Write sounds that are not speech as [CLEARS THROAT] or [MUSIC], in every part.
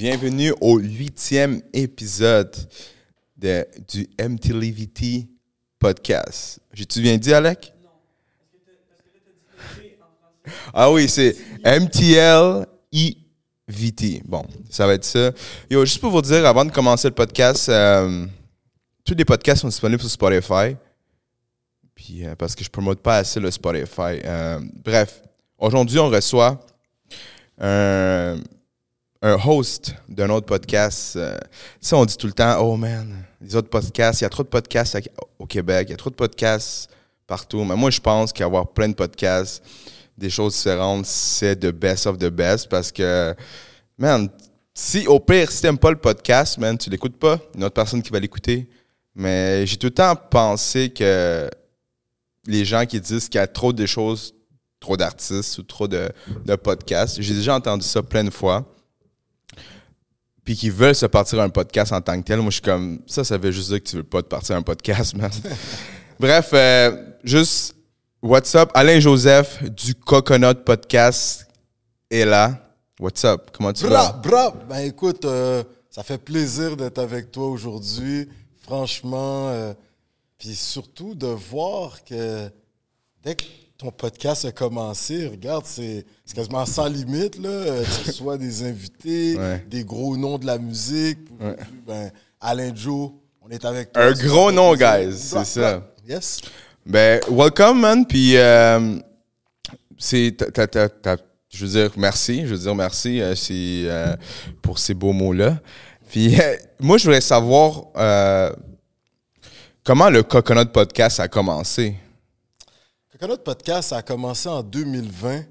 bienvenue au huitième épisode de, du MTLVT podcast. J'ai-tu bien dit, Alec? Ah oui, c'est MTLEVT. Bon, ça va être ça. Yo, juste pour vous dire, avant de commencer le podcast, euh, tous les podcasts sont disponibles sur Spotify. Puis, euh, parce que je ne promote pas assez le Spotify. Euh, bref, aujourd'hui, on reçoit un, un host d'un autre podcast. Euh, ça, on dit tout le temps, oh man, les autres podcasts, il y a trop de podcasts au Québec, il y a trop de podcasts partout. Mais moi, je pense qu'avoir plein de podcasts, des choses différentes, c'est the best of the best parce que, man, si au pire, si t'aimes pas le podcast, man, tu l'écoutes pas, une autre personne qui va l'écouter. Mais j'ai tout le temps pensé que les gens qui disent qu'il y a trop de choses, trop d'artistes ou trop de, de podcasts, j'ai déjà entendu ça plein de fois puis qui veulent se partir un podcast en tant que tel. Moi, je suis comme, ça, ça veut juste dire que tu veux pas te partir un podcast, man. [LAUGHS] Bref, euh, juste, what's up? Alain Joseph du Coconut Podcast est là. What's up? Comment tu bra, vas? Bra, ben écoute, euh, ça fait plaisir d'être avec toi aujourd'hui. Franchement, euh, puis surtout de voir que dès que ton podcast a commencé, regarde, c'est quasiment sans limite, là. Euh, Tu reçois des invités, [LAUGHS] Ouais. des gros noms de la musique. Ben, Alain Joe, on est avec toi. Un gros nom, guys, c'est ça. Yes. Ben, welcome, man. Puis, euh, c'est, je veux dire, merci. Je veux dire, merci euh, euh, pour ces beaux mots-là. Puis, moi, je voudrais savoir comment le Coconut Podcast a commencé. Coconut Podcast, ça a commencé en 2020.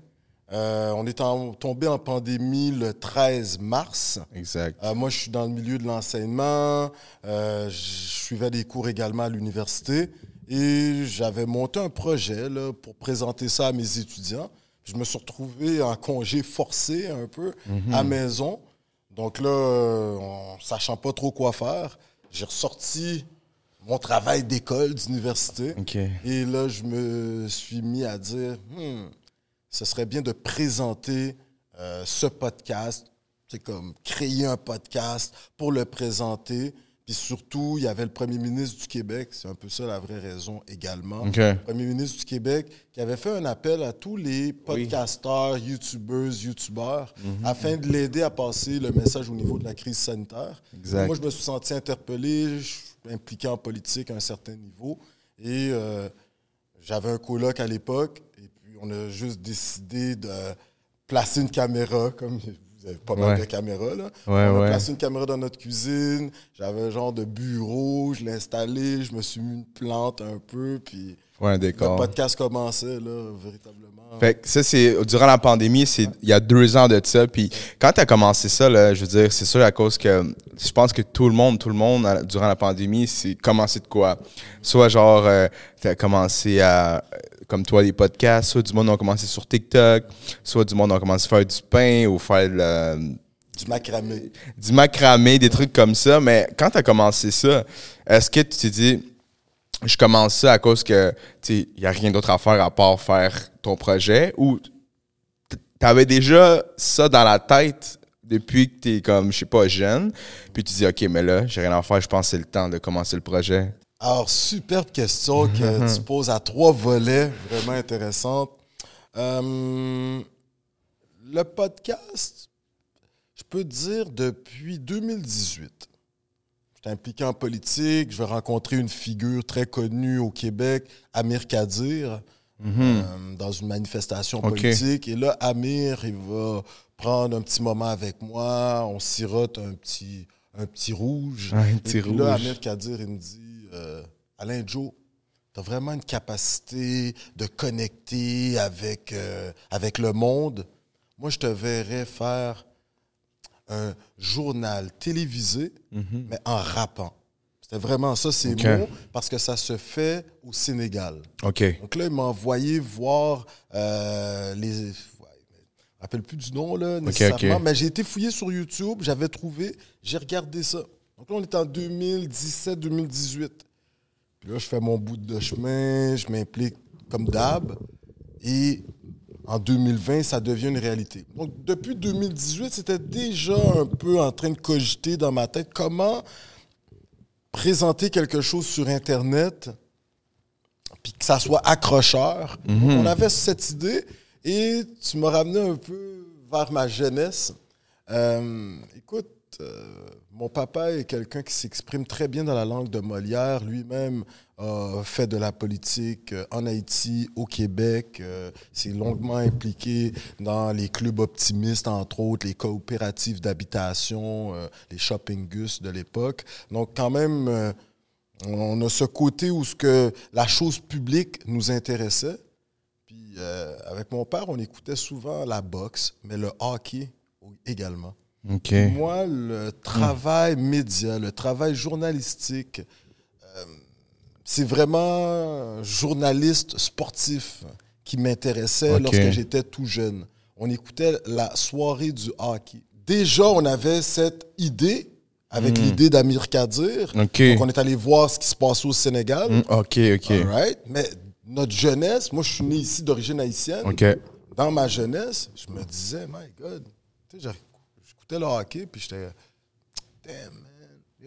Euh, on est en- tombé en pandémie le 13 mars. Exact. Euh, moi, je suis dans le milieu de l'enseignement. Euh, je suivais des cours également à l'université. Et j'avais monté un projet là, pour présenter ça à mes étudiants. Je me suis retrouvé en congé forcé un peu à maison. Donc là, en sachant pas trop quoi faire, j'ai ressorti mon travail d'école, d'université. Et là, je me suis mis à dire, Hmm, ce serait bien de présenter euh, ce podcast. C'est comme créer un podcast pour le présenter. Puis surtout, il y avait le premier ministre du Québec, c'est un peu ça la vraie raison également. Le premier ministre du Québec qui avait fait un appel à tous les podcasteurs, youtubeurs, youtubeurs, Mhm. afin de l'aider à passer le message au niveau de la crise sanitaire. Exact. Moi, je me suis senti interpellé, je impliqué en politique à un certain niveau. Et euh, j'avais un coloc à l'époque. Et puis, on a juste décidé de placer une caméra, comme vous avez pas mal Ouais. de caméras. Là. Ouais, on a ouais. placé une caméra dans notre cuisine. J'avais un genre de bureau, je l'ai installé, je me suis mis une plante un peu. Puis Ouais, un le podcast commençait, là, véritablement. Fait que ça, c'est durant la pandémie, c'est il y a deux ans de ça. Puis quand tu as commencé ça, là, je veux dire, c'est sûr à cause que je pense que tout le monde, tout le monde, durant la pandémie, c'est commencé de quoi? Soit genre, tu as commencé à, euh, comme toi, des podcasts, soit du monde a commencé sur TikTok, soit du monde a commencé à faire du pain ou faire le- Du macramé. du macramé, des trucs comme ça. Mais quand tu as commencé ça, est-ce que tu t'es dit, je commence ça à cause que il n'y a rien d'autre à faire à part faire ton projet ou tu avais déjà ça dans la tête depuis que tu es comme, je sais pas, jeune, puis tu dis, OK, mais là, j'ai rien à faire, je pense que c'est le temps de commencer le projet. Alors, superbe question que [LAUGHS] tu poses à trois volets vraiment intéressantes. Euh, le podcast, je peux te dire depuis 2018. J'étais impliqué en politique, je vais rencontrer une figure très connue au Québec, Amir Kadir, euh, dans une manifestation politique. Et là, Amir, il va prendre un petit moment avec moi, on sirote un petit, un petit rouge. Un Et petit là, rouge. Amir Kadir, il me dit euh, Alain Joe, tu as vraiment une capacité de connecter avec, euh, avec le monde. Moi, je te verrais faire un journal télévisé, mais en rappant. C'était vraiment ça, ces Ok. mots, parce que ça se fait au Sénégal. OK. Donc là, il m'a envoyé voir euh, les. ouais, je me rappelle plus du nom, là, nécessairement. Mais j'ai été fouillé sur YouTube, j'avais trouvé, j'ai regardé ça. Donc là, on est en 2017-2018. Puis là, je fais mon bout de chemin, je m'implique comme d'hab. Et en 2020, ça devient une réalité. Donc, depuis 2018, c'était déjà un peu en train de cogiter dans ma tête comment présenter quelque chose sur Internet puis que ça soit accrocheur. Donc, on avait cette idée et tu m'as ramené un peu vers ma jeunesse. Euh, écoute, euh, mon papa est quelqu'un qui s'exprime très bien dans la langue de Molière. Lui-même a fait de la politique euh, en Haïti, au Québec. Euh, s'est longuement impliqué dans les clubs optimistes, entre autres, les coopératives d'habitation, euh, les shopping gus de l'époque. Donc, quand même, euh, on a ce côté où ce que la chose publique nous intéressait. Puis, euh, avec mon père, on écoutait souvent la boxe, mais le hockey également. OK. Moi, le travail média, le travail journalistique, euh, c'est vraiment journaliste sportif qui m'intéressait lorsque j'étais tout jeune. On écoutait la soirée du hockey. Déjà, on avait cette idée avec l'idée d'Amir Kadir. Hmm. Ok. Donc, on est allé voir ce qui se passait au Sénégal. Mm, OK, OK. All right? Mais notre jeunesse, moi, je suis né ici d'origine haïtienne OK. dans ma jeunesse, je me disais, my God, tu sais, j'écoutais le hockey, puis j'étais, damn,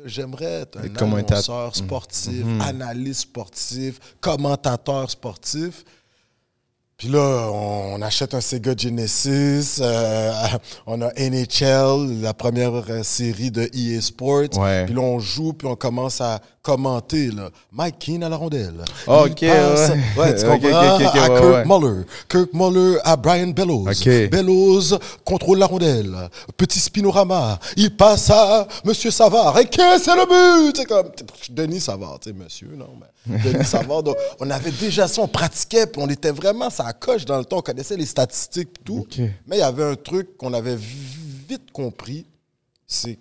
j'aimerais être un annonceur sportif, analyste sportif, commentateur sportif. Puis là, on, achète un Sega Genesis, euh, [LAUGHS] on a NHL, la première euh, série de EA Sports. Ouais. Puis là, on joue, puis on commence à commenter. Là. Mike Keane à la rondelle. Ok, Il passe- ouais. ouais, tu à Kirk ouais. Muller. Kirk Muller à Brian Bellows. Ok. Bellows contrôle la rondelle. Petit spinorama. Il passe à Monsieur Savard. Et qu'est-ce c'est le but? C'est comme Denis Savard, tu sais, monsieur, non, mais Denis Savard. Donc, on avait déjà ça, on pratiquait, puis on était vraiment ça coche dans le temps. On connaissait les statistiques et tout. Mais il y avait un truc qu'on avait vite compris, c'est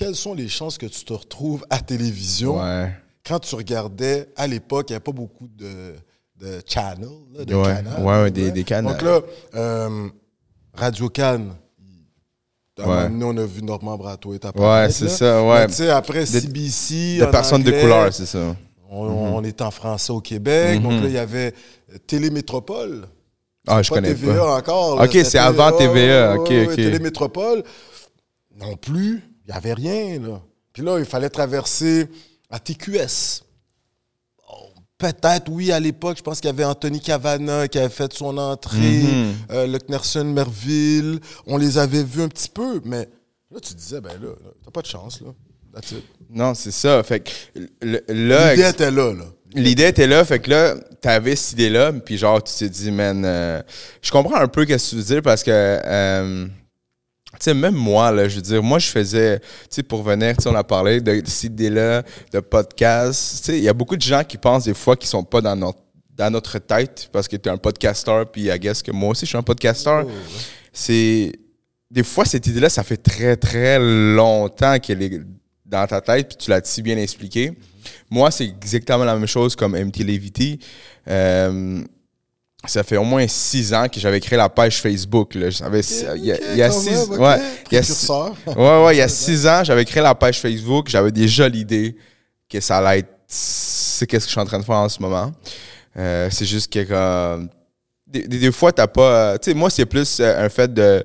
quelles sont les chances que tu te retrouves à télévision? Ouais. quand tu regardais, à l'époque, il n'y avait pas beaucoup de, de channels, là, de Ouais, ouais, ouais, des- des canals. Donc là, euh, Radio Cannes, à un Ouais. moment donné, on a vu Normand Bratois et Ouais, c'est ça, ouais. Tu sais, après CBC, De personnes de couleur, c'est ça. On, on est en français au Québec. Donc là, il y avait Télémétropole. Ah, je pas connais TVA pas. encore. là, Ok, c'est avant TVA, ok, ouais, ok. Télémétropole, non plus. Il n'y avait rien, là. Puis là, il fallait traverser à TQS. Oh, Peut-être, oui, à l'époque, je pense qu'il y avait Anthony Cavana qui avait fait son entrée, Mhm. euh, Luc Nerson Merville. On les avait vus un petit peu, mais là, tu disais, ben là, là, t'as pas de chance, là. That's it. Non, c'est ça. Fait que le- L'idée était là, là. L'idée était là, fait que là, t'avais cette idée-là, puis genre, tu t'es dit, man, euh, je comprends un peu ce que tu veux dire parce que, euh, sais, même moi, là, je veux dire, moi, je faisais, tu sais, pour venir, tu sais, on a parlé de, de cette idée-là, de podcast. Tu sais, il y a beaucoup de gens qui pensent des fois qu'ils sont pas dans notre, dans notre tête parce que t'es un podcasteur, puis I guess que moi aussi, je suis un podcasteur. C'est. Des fois, cette idée-là, ça fait très, très longtemps qu'elle est dans ta tête, puis tu l'as si bien expliqué. Moi, c'est exactement la même chose comme MT Levity. Euh, ça fait au moins six ans que j'avais créé la page Facebook. Là. J'avais- il y a, il y a quand six, même, ouais, il y a six- Précurseur. [LAUGHS] ouais, ouais, il y a six ans, j'avais créé la page Facebook. J'avais déjà l'idée que ça allait être. C'est qu'est-ce que je suis en train de faire en ce moment. Euh, c'est juste que comme, des, des, fois, t'as pas. Tu sais, moi, c'est plus euh, un fait de,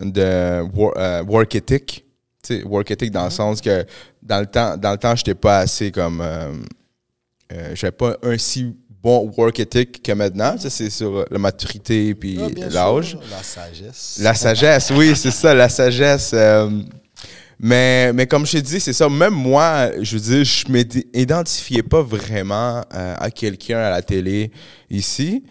de wor- euh, work ethic. Tu sais, work ethic dans le sens que dans le temps, dans le temps, j'étais pas assez comme. Euh, euh, j'avais pas un si bon work ethic que maintenant. Tu sais, c'est sur la maturité puis Ah, l'âge. La sagesse. La sagesse, oui, c'est ça, la sagesse. euh, mais, mais comme je t'ai dit, c'est ça. Même moi, je veux dire, je ne m'identifiais pas vraiment euh, à quelqu'un à la télé ici.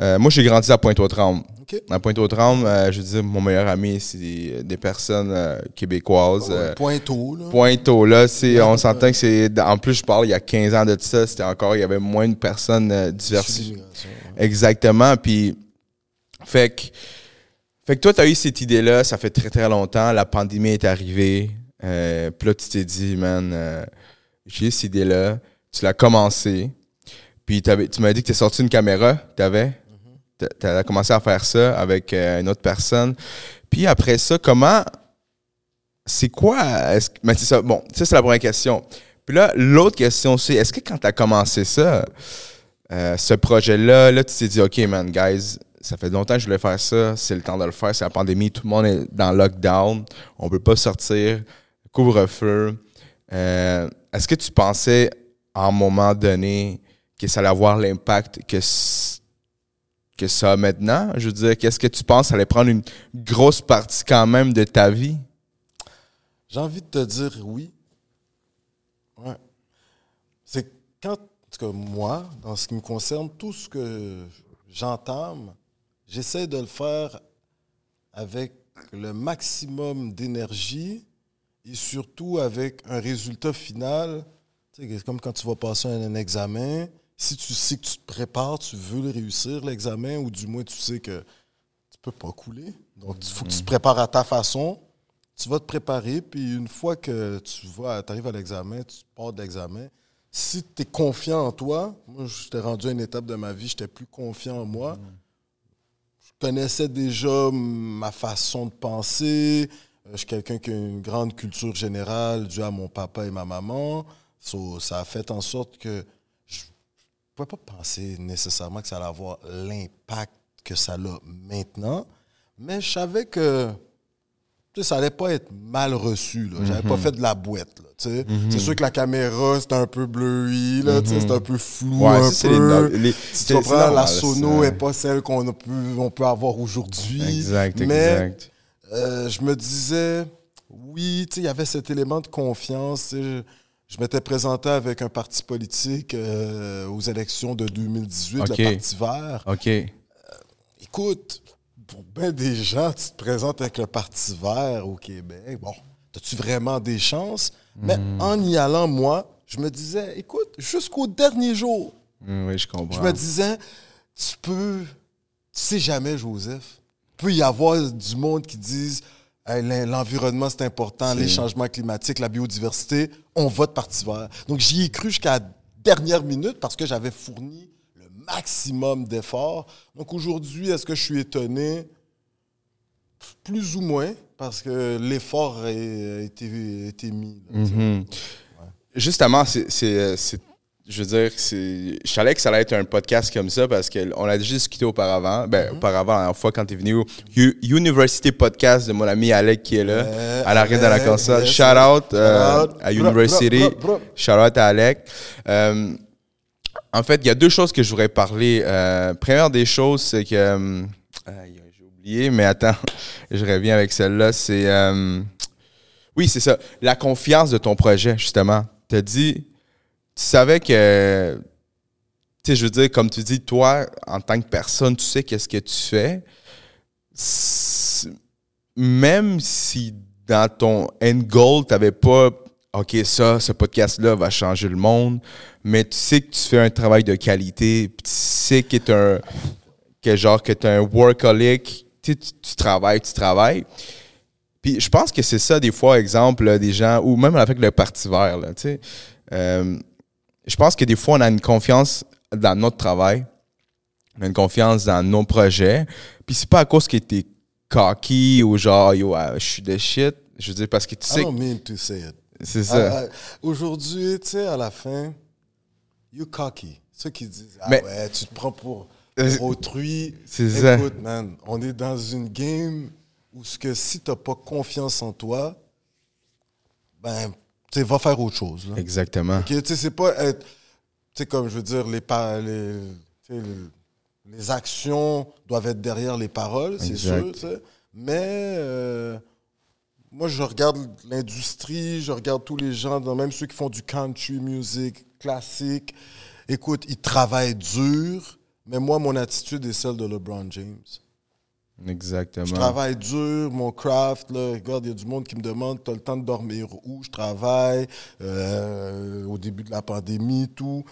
Euh, moi, j'ai grandi à Pointe-aux-Trembles. OK. À Pointe-aux-Trembles, euh, je veux dire, mon meilleur ami, c'est des, des personnes euh, québécoises. euh, Pointeau, là. Pointeau, là, c'est, on s'entend que c'est. En plus, je parle il y a 15 ans de ça, c'était encore, il y avait moins de personnes diversifiées. Exactement. Puis, fait que, fait que toi, tu as eu cette idée-là, ça fait très, très longtemps. La pandémie est arrivée. Euh, puis là, tu t'es dit, man, euh, j'ai cette idée-là. Tu l'as commencé. Puis tu m'as dit que tu sorti une caméra. Tu avais. Tu as commencé à faire ça avec euh, une autre personne. Puis après ça, comment. C'est quoi. mais c'est ça. Bon, ça, c'est la première question. Puis là, l'autre question, c'est est-ce que quand tu as commencé ça, euh, ce projet-là, là, tu t'es dit, OK, man, guys, ça fait longtemps que je voulais faire ça, c'est le temps de le faire, c'est la pandémie, tout le monde est dans lockdown, on peut pas sortir, couvre-feu. Euh, Est-ce que tu pensais, à un moment donné, que ça allait avoir l'impact que, que ça maintenant? Je veux dire, qu'est-ce que tu penses, allait prendre une grosse partie quand même de ta vie? J'ai envie de te dire oui. C'est quand, en tout moi, dans ce qui me concerne, tout ce que j'entame, j'essaie de le faire avec le maximum d'énergie et surtout avec un résultat final. C'est comme quand tu vas passer un examen. Si tu sais que tu te prépares, tu veux le réussir, l'examen, ou du moins tu sais que tu peux pas couler. Donc, il faut que tu te prépares à ta façon. Tu vas te préparer, puis une fois que tu vas, arrives à l'examen, tu pars de l'examen. Si tu es confiant en toi, moi, j'étais rendu à une étape de ma vie, j'étais plus confiant en moi. Je connaissais déjà ma façon de penser. Euh, Je suis quelqu'un qui a une grande culture générale due à mon papa et ma maman. So, ça a fait en sorte que pouvais pas penser nécessairement que ça allait avoir l'impact que ça a maintenant. Mais je savais que ça allait pas être mal reçu. J'avais Mhm. pas fait de la boîte. Sais. C'est sûr que la caméra, c'était un peu tu sais, c'était un peu flou. un c'est les peu. Tu comprends, normal, la sono n'est pas celle qu'on pu, on peut avoir aujourd'hui. Exact, Mais exact. euh, je me disais, oui, il y avait cet élément de confiance. Je, je m'étais présenté avec un parti politique euh, aux élections de 2018, Ok. le Parti vert. OK. Écoute, pour bien des gens, tu te présentes avec le Parti vert au Québec. Bon, as-tu vraiment des chances? Mais Hmm. en y allant, moi, je me disais, écoute, jusqu'au dernier jour, Mm, oui, je comprends. je me disais, tu peux, tu sais jamais, Joseph. Il peut y avoir du monde qui l'en- l'environnement c'est important, les changements climatiques, la biodiversité, on vote Parti vert. Donc j'y ai cru jusqu'à la dernière minute parce que j'avais fourni le maximum d'efforts. Donc aujourd'hui, est-ce que je suis étonné? Plus ou moins, parce que l'effort a été, a été mis. là. Mhm. Justement, c'est, euh, c'est- je veux dire, je savais que ça allait être un podcast comme ça parce qu'on a déjà discuté auparavant. Ben, auparavant, la dernière fois, quand tu es venu au U- University Podcast de mon ami Alec qui est là, Euh, à l'arrêt de la console. yes, Shout out euh, Shout out. à University. Shout out à Alec. Euh, en fait, il y a deux choses que je voudrais parler. Première des choses, c'est que. j'ai oublié, mais attends, [LAUGHS] je reviens avec celle-là. C'est. oui, c'est ça. La confiance de ton projet, justement. Tu as dit, tu savais que, tu sais, je veux dire, comme tu dis, toi, en tant que personne, tu sais qu'est-ce que tu fais. Même si dans ton end goal, tu n'avais pas, OK, ça, ce podcast-là va changer le monde, mais tu sais que tu fais un travail de qualité, puis tu sais que tu un, genre, que un workaholic, tu, tu, travailles, tu travailles. Puis je pense que c'est ça, des fois, exemple, des gens, ou même avec le Parti vert, tu sais. Euh, je pense que des fois, on a une confiance dans notre travail, on a une confiance dans nos projets, puis c'est pas à cause que t'es cocky ou genre, yo, ah, je suis de shit. Je veux dire, parce que tu I sais, don't mean to say it. c'est ça. Aujourd'hui, tu sais, à la fin, you cocky. Ceux qui disent, ah Mais- ouais, tu te prends pour, Euh, pour autrui. c'est ça. Écoute, man, on est dans une game où ce que si t'as pas confiance en toi, ben, sais, va faire autre chose. là. Exactement. Ok, Tu sais, c'est pas être. Tu sais, comme je veux dire, les, les, les, les actions doivent être derrière les paroles, c'est sûr. Mais euh, moi, je regarde l'industrie, je regarde tous les gens, même ceux qui font du country music classique. Écoute, ils travaillent dur, mais moi, mon attitude est celle de LeBron James. Exactement. Je travaille dur, mon craft, là, regarde, il y a du monde qui me demande, tu as le temps de dormir où? Je travaille, euh, au début de la pandémie, tout.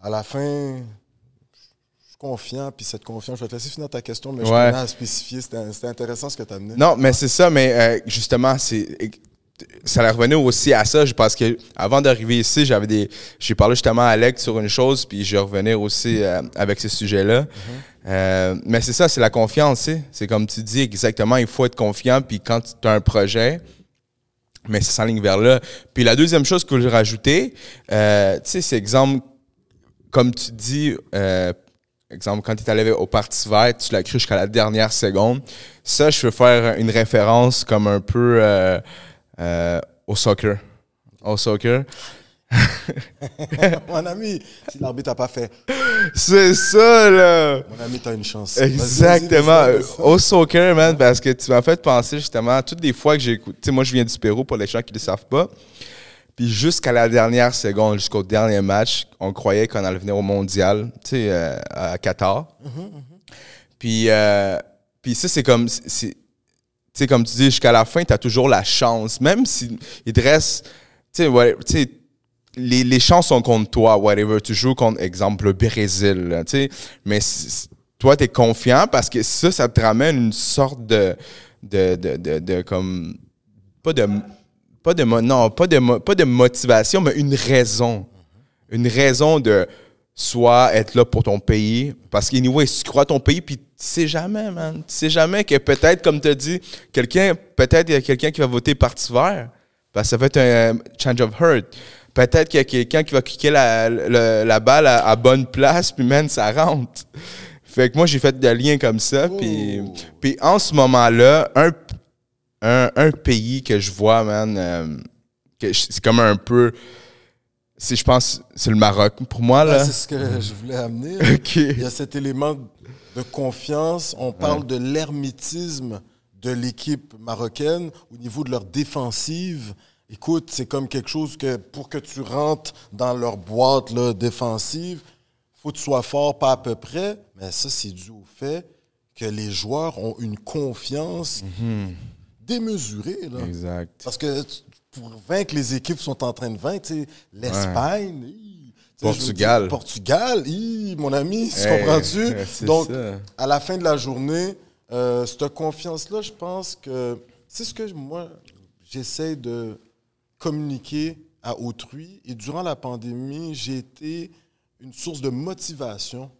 À la fin, je suis confiant, puis cette confiance, je vais te laisser finir ta question, mais je tenais à spécifier, c'était c'était intéressant ce que tu as amené. Non, mais c'est ça, mais euh, justement, c'est ça revenir aussi à ça, je- parce que avant d'arriver ici, j'avais des j'ai parlé justement à Alex sur une chose, puis je vais revenir aussi euh, avec ce sujet-là. Euh, mais c'est ça, c'est la confiance, tu sais. C'est comme tu dis exactement, il faut être confiant, puis quand tu as un projet, mais ça s'enligne vers là. Puis la deuxième chose que je rajouter, euh, tu sais, c'est exemple, comme tu dis, euh, exemple, quand tu es allé au Parti vert, tu l'as cru jusqu'à la dernière seconde. Ça, je veux faire une référence comme un peu euh, euh, au soccer. Au soccer. [LAUGHS] Mon ami, si l'arbitre n'a pas fait, C'est ça, là! mon ami, t'as une chance. Exactement. Au soccer, man, parce que tu m'as fait penser justement à toutes les fois que j'ai écouté. Tu sais, moi, je viens du Pérou pour les gens qui ne le savent pas. Puis jusqu'à la dernière seconde, jusqu'au dernier match, on croyait qu'on allait venir au mondial, tu sais, euh, à Qatar. Puis, euh, puis ça, c'est comme. Sais, comme tu dis, jusqu'à la fin, tu as toujours la chance. Même si il te reste. Tu sais, les, les chances sont contre toi, whatever. Tu joues contre, exemple, le Brésil, tu sais. Mais toi, tu es confiant parce que ça, ça te ramène une sorte de. de, de, de, comme. Pas de. Pas de, non, pas de, pas de motivation, mais une raison. Une raison de soit être là pour ton pays. Parce qu'anyway, si tu crois à ton pays, puis tu sais jamais, man. Tu sais jamais que peut-être, comme tu as dit, quelqu'un, peut-être il y a quelqu'un qui va voter Parti vert. Parce que ça va être un euh, change of heart. Peut-être qu'il y a quelqu'un qui va cliquer la, le- la balle à, à bonne place, puis man, ça rentre. Fait que moi, j'ai fait des liens comme ça. Puis, puis en ce moment-là, un, un, un pays que je vois, man, euh, c'est comme un peu. C'est- Je pense c'est le Maroc pour moi, Ah, là. c'est ce que [LAUGHS] je voulais amener. Il y a cet élément de confiance. On parle de l'hermétisme de l'équipe marocaine au niveau de leur défensive. Écoute, c'est comme quelque chose que pour que tu rentres dans leur boîte là, défensive, faut que tu sois fort, pas à peu près. Mais ça, c'est dû au fait que les joueurs ont une confiance démesurée. Là. Exact. Parce que pour vaincre les équipes sont en train de vaincre, l'Espagne, veux Portugal. Portugal, hi, mon ami, tu Hey, comprends-tu? [LAUGHS] Donc, ça. à la fin de la journée, euh, cette confiance-là, je pense que c'est ce que moi, j'essaie de communiquer à autrui. Et durant la pandémie, j'ai été une source de motivation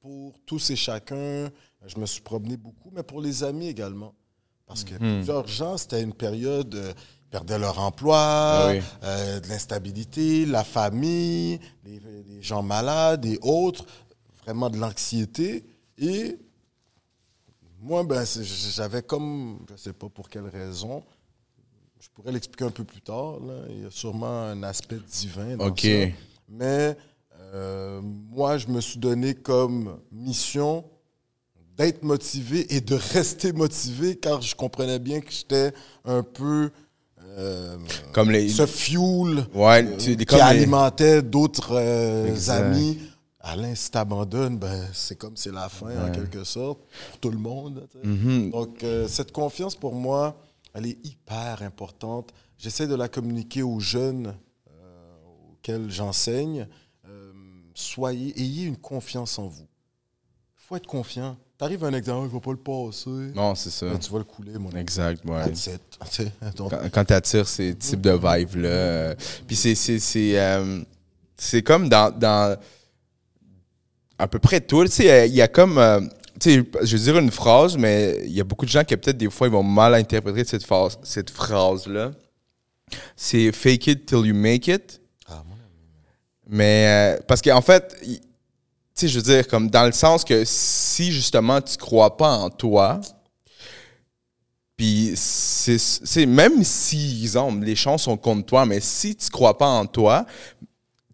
pour tous et chacun. Je me suis promené beaucoup, mais pour les amis également. Parce que Mhm. plusieurs gens, c'était une période, euh, perdaient leur emploi, Ah oui. euh, de l'instabilité, la famille, les, les gens malades et autres, vraiment de l'anxiété. Et moi, ben, j'avais comme, je ne sais pas pour quelle raison, je pourrais l'expliquer un peu plus tard. là. Il y a sûrement un aspect divin dans OK. ça. Mais euh, moi, je me suis donné comme mission d'être motivé et de rester motivé car je comprenais bien que j'étais un peu euh, Comme les. ce fuel Ouais, euh, tu- qui comme les- alimentait d'autres euh, amis. Alain, si t'abandonnes, ben, c'est comme c'est la fin en quelque sorte pour tout le monde. Mhm. Donc, cette confiance, pour moi, elle est hyper importante. J'essaie de la communiquer aux jeunes auxquels j'enseigne. Soyez, ayez une confiance en vous. Il faut être confiant. Tu arrives à un examen, il ne va pas le passer. Non, c'est ça. Tu vas le couler, mon ami. Exact, ouais. [LAUGHS] Quand, quand t'attires ces types de vibes-là. euh, Puis c'est, c'est, c'est, euh, c'est comme dans, dans à peu près tout. Tu sais, il y a- il y, a comme. euh, tu sais, je vais dire une phrase, mais il y a beaucoup de gens qui, peut-être, des fois, ils vont mal interpréter cette phrase, cette phrase-là. C'est fake it till you make it. ah, mon ami. Mais euh, parce qu'en fait, sais, je veux dire, comme dans le sens que si justement tu crois pas en toi, puis c'est même si, exemple, les chances sont contre toi, mais si tu crois pas en toi,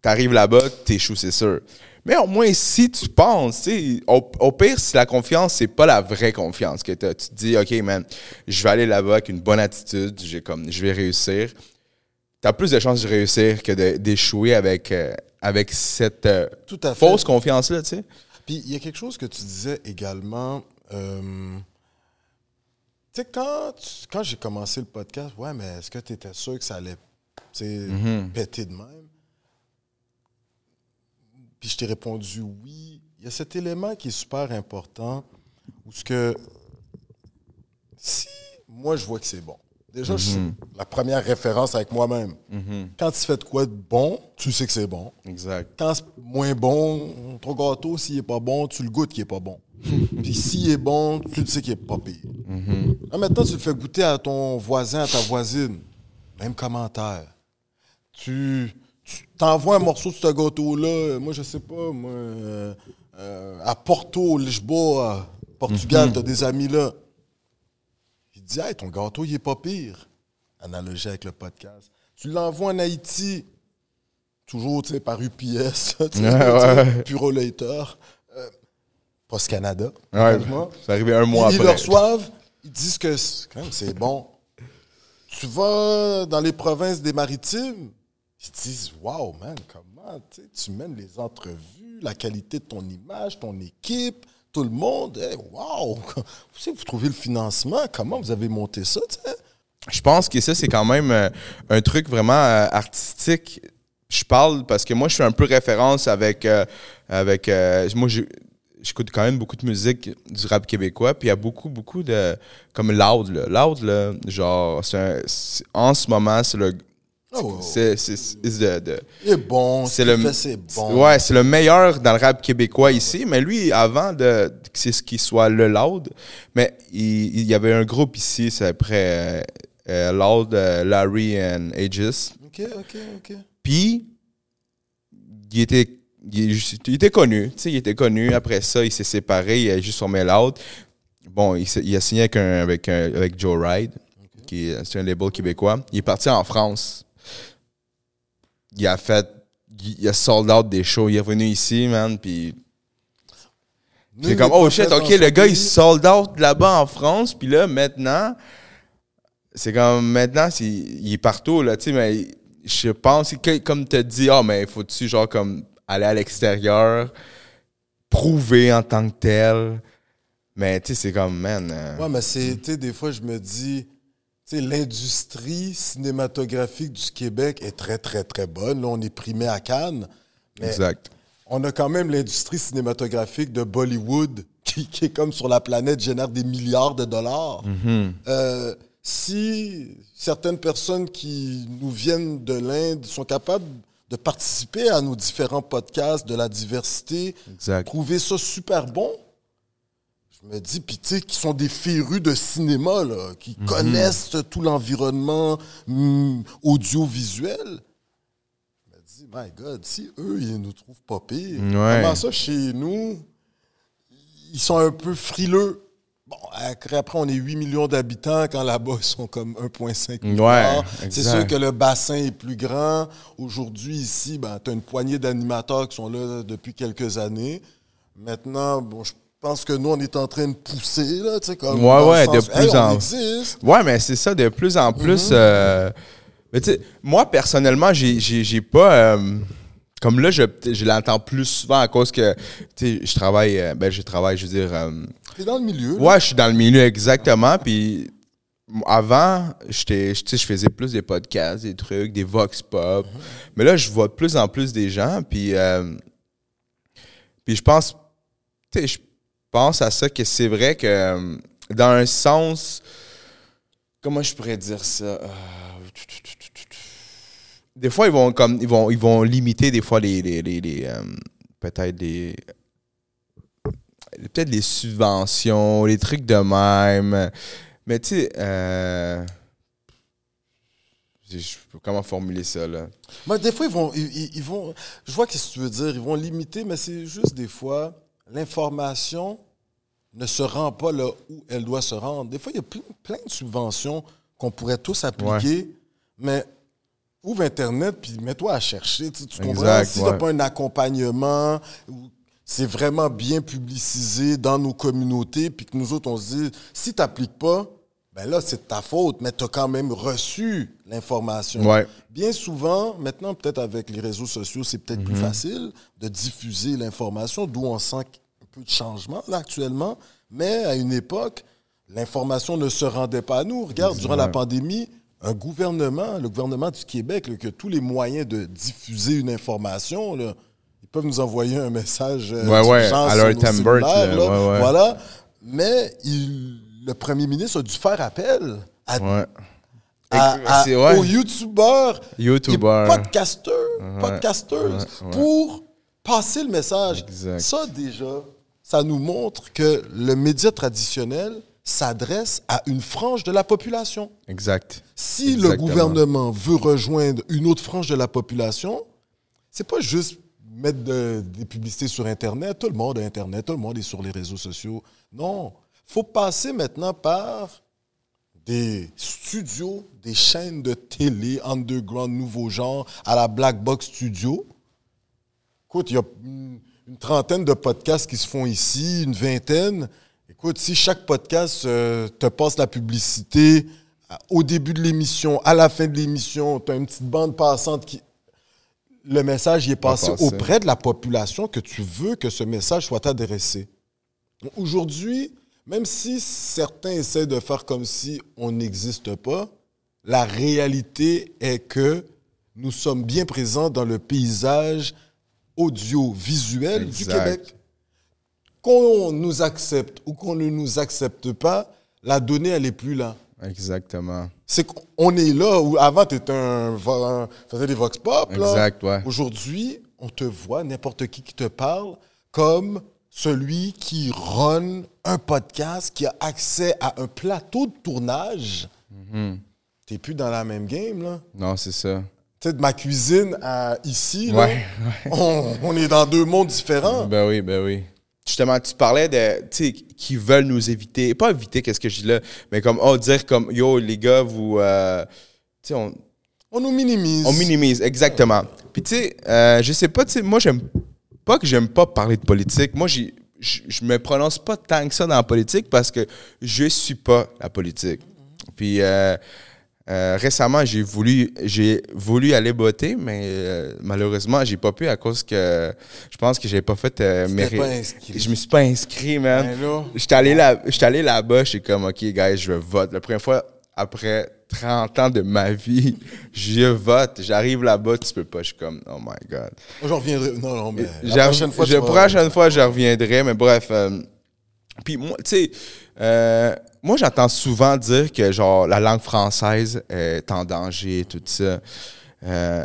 t'arrives là-bas, t'échoues, c'est sûr. Mais au moins, si tu penses, tu au, au pire, si la confiance, c'est pas la vraie confiance que t'as, tu te dis, OK, man, je vais aller là-bas avec une bonne attitude, comme, je vais réussir. T'as plus de chances de réussir que d'échouer avec, euh, avec cette euh, Tout à fait. fausse confiance-là, tu sais. Puis il y a quelque chose que tu disais également. euh, tu sais, quand, tu- quand j'ai commencé le podcast, ouais, mais est-ce que tu étais sûr que ça allait Mhm. péter de même? Puis je t'ai répondu oui. Il y a cet élément qui est super important où ce que si moi je vois que c'est bon, déjà je- Mhm. la première référence avec moi-même. Quand tu fais de quoi de bon, tu sais que c'est bon. Exact. Quand c'est moins bon, ton gâteau, s'il est pas bon, tu le goûtes qu'il est pas bon. [LAUGHS] Puis s'il est bon, tu le sais qu'il est pas pire. Là, maintenant, tu le fais goûter à ton voisin, à ta voisine. Même commentaire. Tu, tu t'envoies un morceau de ce gâteau-là, moi, je sais pas, moi, euh, euh, à Porto, Lisboa, Portugal, Mhm. t'as des amis là. Il dit, hey, ton gâteau, il est pas pire. Analogie avec le podcast. Tu l'envoies en Haïti, toujours, tu sais, par UPS, tu Ouais, ouais. Purolator, euh, Post Canada. Ouais, c'est arrivé un mois Ils, ils après. le reçoivent, ils disent que c'est- bon. Tu vas dans les provinces des maritimes, ils te disent Waouh, man, comment tu mènes les entrevues, la qualité de ton image, ton équipe, tout le monde. Hey, Waouh, [LAUGHS] vous trouvez le financement, comment vous avez monté ça, tu sais? Je pense que ça, c'est quand même euh, un truc vraiment euh, artistique. Je parle parce que moi, je suis un peu référence avec. euh, avec moi, j'écoute quand même beaucoup de musique du rap québécois. Puis il y a beaucoup, beaucoup de. Comme Loud, là. Loud, là, genre, un- en ce moment, c'est le. Oh. C'est bon, c'est le, fait, c'est bon. ouais, c'est le meilleur dans le rap québécois ici. Mais lui, avant de que c'est ce qu'il soit le Loud, mais il, il y avait un groupe ici, c'est après euh, euh, Loud, euh, Larry and Aegis. Ok, ok, ok. Puis il était il, il était connu, tu sais, il était connu. Après ça, il s'est séparé, il a juste formé Loud. Bon, il, a signé avec, un, avec, un- avec Joe Ride, qui est c'est un label québécois. Il est parti en France. Il a fait, il, a sold out des shows. Il est revenu ici, man, puis c'est comme, oh shit, ok, le gars, il sold out là-bas en France, puis là, maintenant, c'est comme, maintenant, il est partout, là, tu sais, mais je pense que, comme tu dit, ah, mais faut-tu, genre, comme, aller à l'extérieur, prouver en tant que tel, mais, tu sais, c'est comme, man, euh, Ouais, mais c'est, tu sais, des fois, je me dis, l'industrie cinématographique du Québec est très, très, très bonne. Là, on est primé à Cannes. Mais exact. on a quand même l'industrie cinématographique de Bollywood [LAUGHS] qui, qui est comme sur la planète, génère des milliards de dollars. Mhm. Euh, si certaines personnes qui nous viennent de l'Inde sont capables de participer à nos différents podcasts de la diversité, Exact. trouver ça super bon. Je me dis, puis tu sais, qui sont des férus de cinéma, là, qui Mhm. connaissent tout l'environnement hum, audiovisuel. Je me dis, my God, si eux, ils nous trouvent pas pire, Ouais. comment ça, chez nous, ils sont un peu frileux? Bon, après, on est 8 millions d'habitants, quand là-bas, ils sont comme 1,5 milliard. C'est sûr que le bassin est plus grand. Aujourd'hui, ici, ben, tu as une poignée d'animateurs qui sont là depuis quelques années. Maintenant, bon, je pense que nous, on est en train de pousser, là, tu sais, comme. Ouais, ouais, de plus hey, en- existe. Ouais, mais c'est ça, de plus en plus. Mhm. euh, mais tu sais, moi, personnellement, j'ai- pas. euh, comme là, je, je l'entends plus souvent à cause que, tu sais, je travaille. euh, ben, je travaille, je veux dire. T'es dans le milieu. là. ouais, je suis dans le milieu exactement. Puis avant, je faisais plus des podcasts, des trucs, des vox pop. Mais là, je vois de plus en plus des gens. Puis, puis je pense, tu sais, je pense à ça que c'est vrai que euh, dans un sens, comment je pourrais dire ça? Euh, Des fois, ils vont comme ils vont ils vont limiter des fois les, les, les- euh, peut-être les peut-être les subventions, les trucs de même. Mais tu sais, comment formuler ça là? Mais des fois, ils vont, ils vont. Je vois ce que tu veux dire. Ils vont limiter, mais c'est juste des fois, l'information ne se rend pas là où elle doit se rendre. Des fois, il y a plein, plein de subventions qu'on pourrait tous appliquer, mais ouvre Internet puis mets-toi à chercher. Tu, tu comprends? Exact, Si tu ouais. n'as pas un accompagnement, c'est vraiment bien publicisé dans nos communautés, puis que nous autres, on se dit, si tu n'appliques pas, ben là, c'est de ta faute, mais tu as quand même reçu l'information. Ouais. Bien souvent, maintenant, peut-être avec les réseaux sociaux, c'est peut-être Mhm. plus facile de diffuser l'information, d'où on sent un peu de changement là, actuellement. Mais à une époque, l'information ne se rendait pas à nous. Regarde, durant la pandémie, un gouvernement, le gouvernement du Québec, là, qui a tous les moyens de diffuser une information, là, ils peuvent nous envoyer un message euh, Ouais, ouais. Voilà. Mais il- le premier ministre a dû faire appel à Ouais. à- à- C'est- ouais. aux youtubeurs YouTubers. et podcasteurs, podcasteuses pour passer le message. Exact. Ça, déjà, ça nous montre que le média traditionnel s'adresse à une frange de la population. Exact. Si le gouvernement veut rejoindre une autre frange de la population, c'est pas juste mettre de- des publicités sur Internet. Tout le monde a Internet, tout le monde est sur les réseaux sociaux. Non. faut passer maintenant par des studios, des chaînes de télé, underground, nouveau genre, à la Black Box Studio. Écoute, il y a une, trentaine de podcasts qui se font ici, une vingtaine. Écoute, si chaque podcast euh, te passe la publicité à- au début de l'émission, à la fin de l'émission, tu as une petite bande passante qui. Le message y est passé auprès de la population que tu veux que ce message soit adressé. Aujourd'hui, même si certains essaient de faire comme si on n'existe pas, la réalité est que nous sommes bien présents dans le paysage audiovisuel du. Québec. Qu'on nous accepte ou qu'on ne nous accepte pas, la donnée, elle n'est plus là. Exactement. C'est qu'on est là où avant, tu étais un, un- faisais des vox pop. là. Exact, ouais. Aujourd'hui, on te voit, n'importe qui qui te parle, comme celui qui run un podcast, qui a accès à un plateau de tournage. Mhm. T'es plus dans la même game, là. Non, c'est ça. Tu sais, de ma cuisine à ici, là, [LAUGHS] Ouais, On, on est dans deux mondes différents. Ben oui, ben oui. Justement, tu parlais de, tu sais, qui veulent nous éviter. Pas éviter, qu'est-ce que je dis là, mais comme, oh, dire comme, yo, les gars, vous, euh, tu sais, on, On nous minimise. on minimise, exactement. Puis, tu sais, euh, je sais pas, tu sais, moi, j'aime pas que j'aime pas parler de politique. Moi, j'ai- je je me prononce pas tant que ça dans la politique parce que je suis pas la politique. Puis, euh, euh, récemment, j'ai voulu, j'ai voulu aller botter, mais euh, malheureusement, j'ai pas pu à cause que je pense que j'ai pas fait euh, mes pas inscrit. Je me suis pas inscrit, man. Ben. J'étais allé là, j'étais allé là-bas, j'étais comme, OK, guys, je vote. La première fois, après 30 ans de ma vie, [LAUGHS] je vote. J'arrive là-bas, tu peux pas. Je suis comme, oh my God. Moi, j'en reviendrai. Non, non, mais. La prochaine fois, je- prochaine fois, je reviendrai, mais bref. euh, puis moi, tu sais, euh, moi, j'entends souvent dire que, genre, la langue française est en danger, tout ça. Euh,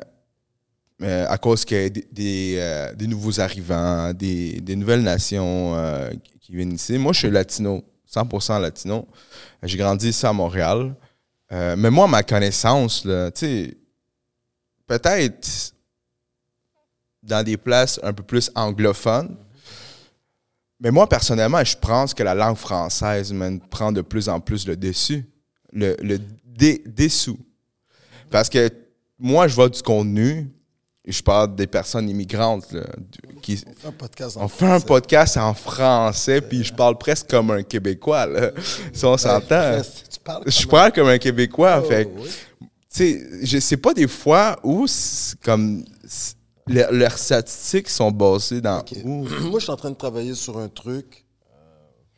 euh, à cause a des, des, euh, des nouveaux arrivants, des, des nouvelles nations euh, qui- viennent ici. Moi, je suis latino, 100% latino. J'ai grandi ici à Montréal. Euh, mais moi, ma connaissance, tu sais, peut-être dans des places un peu plus anglophones. Mais moi, personnellement, je pense que la langue française man, prend de plus en plus le dessus, le, le dé- dessous. Parce que moi, je vois du contenu, je parle des personnes immigrantes là, qui, On fait un podcast en on fait un français. podcast en français, puis je parle presque comme un Québécois, là, si on s'entend. Je comme parle comme un Québécois, fait. Oh, oui. Tu sais, je sais pas des fois où, c'est comme, c'est- le- leurs statistiques sont basées dans où? [CLEARS THROAT] Moi, je suis en train de travailler sur un truc. euh,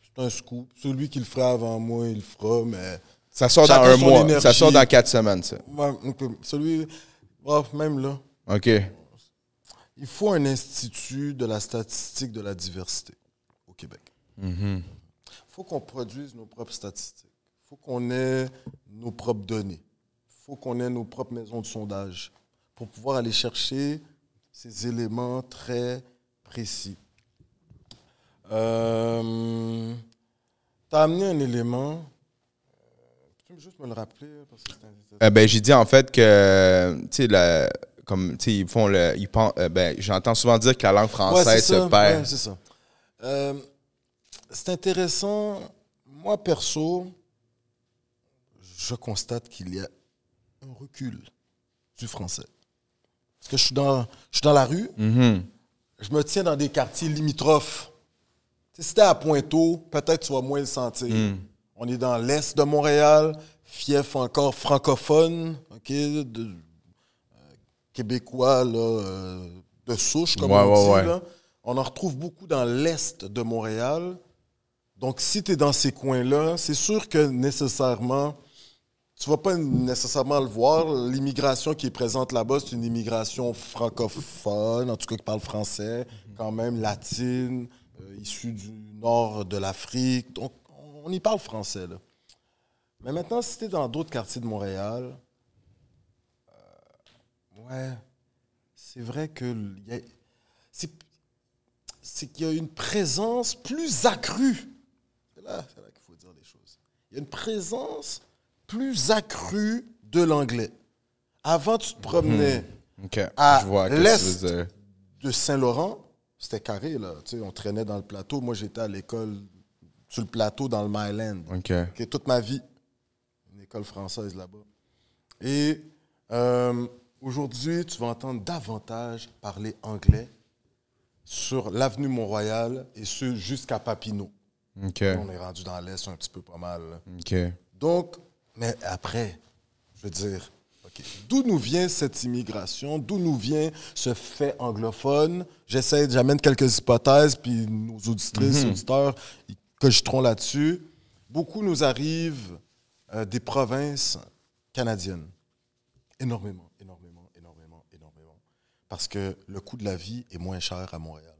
C'est un scoop. Celui qui le fera avant moi, il le fera, mais. Ça sort dans un mois, ça sort dans quatre semaines, ça. Ouais. Celui. oh, même là. OK. Il faut un institut de la statistique de la diversité au Québec. Il faut qu'on produise nos propres statistiques. Il faut qu'on ait nos propres données. Il faut qu'on ait nos propres maisons de sondage pour pouvoir aller chercher ces éléments très précis. Euh, tu as amené un élément. euh, Peux-tu juste me le rappeler? Parce que c'est un- Euh, ben, j'ai dit en fait que, tu sais, comme, tu sais, ils font le. Ils pensent, euh, ben, j'entends souvent dire que la langue française se ça. perd. Ouais, c'est ça. C'est intéressant. Moi, perso, je constate qu'il y a un recul du français. Parce que je suis dans, je suis dans la rue, Mhm. je me tiens dans des quartiers limitrophes. Tu sais, si t'es à Pointeau, peut-être tu vas moins le sentir. Mm. On est dans l'est de Montréal, fief encore francophone, ok, de, euh, québécois là, euh, de souche, comme Ouais, on ouais, dit. ouais. là. On en retrouve beaucoup dans l'est de Montréal. Donc, si tu es dans ces coins-là, c'est sûr que nécessairement, tu vas pas nécessairement le voir. L'immigration qui est présente là-bas, c'est une immigration francophone, en tout cas qui parle français, quand même latine, euh, issue du nord de l'Afrique. Donc, on y parle français. Mais maintenant, si tu es dans d'autres quartiers de Montréal, euh, ouais, c'est vrai que c'est qu'il y a une présence plus accrue. C'est là, c'est là qu'il faut dire les choses. Il y a une présence plus accrue de l'anglais. Avant, tu te promenais OK. À l'est. De Saint-Laurent, c'était carré, là. Tu sais, on traînait dans le plateau. Moi, j'étais à l'école sur le plateau dans le Myland. OK. Ok, toute ma vie. Une école française là-bas. Et euh, aujourd'hui, tu vas entendre davantage parler anglais sur l'avenue Mont-Royal et ce jusqu'à Papineau. On est rendu dans l'Est un petit peu pas mal. Donc, mais après, je veux dire, d'où nous vient cette immigration, d'où nous vient ce fait anglophone? J'essaie, j'amène quelques hypothèses, puis nos auditrices, auditeurs, ils cogiteront là-dessus? Beaucoup nous arrivent euh, des provinces canadiennes. Énormément, énormément, énormément, énormément. Parce que le coût de la vie est moins cher à Montréal.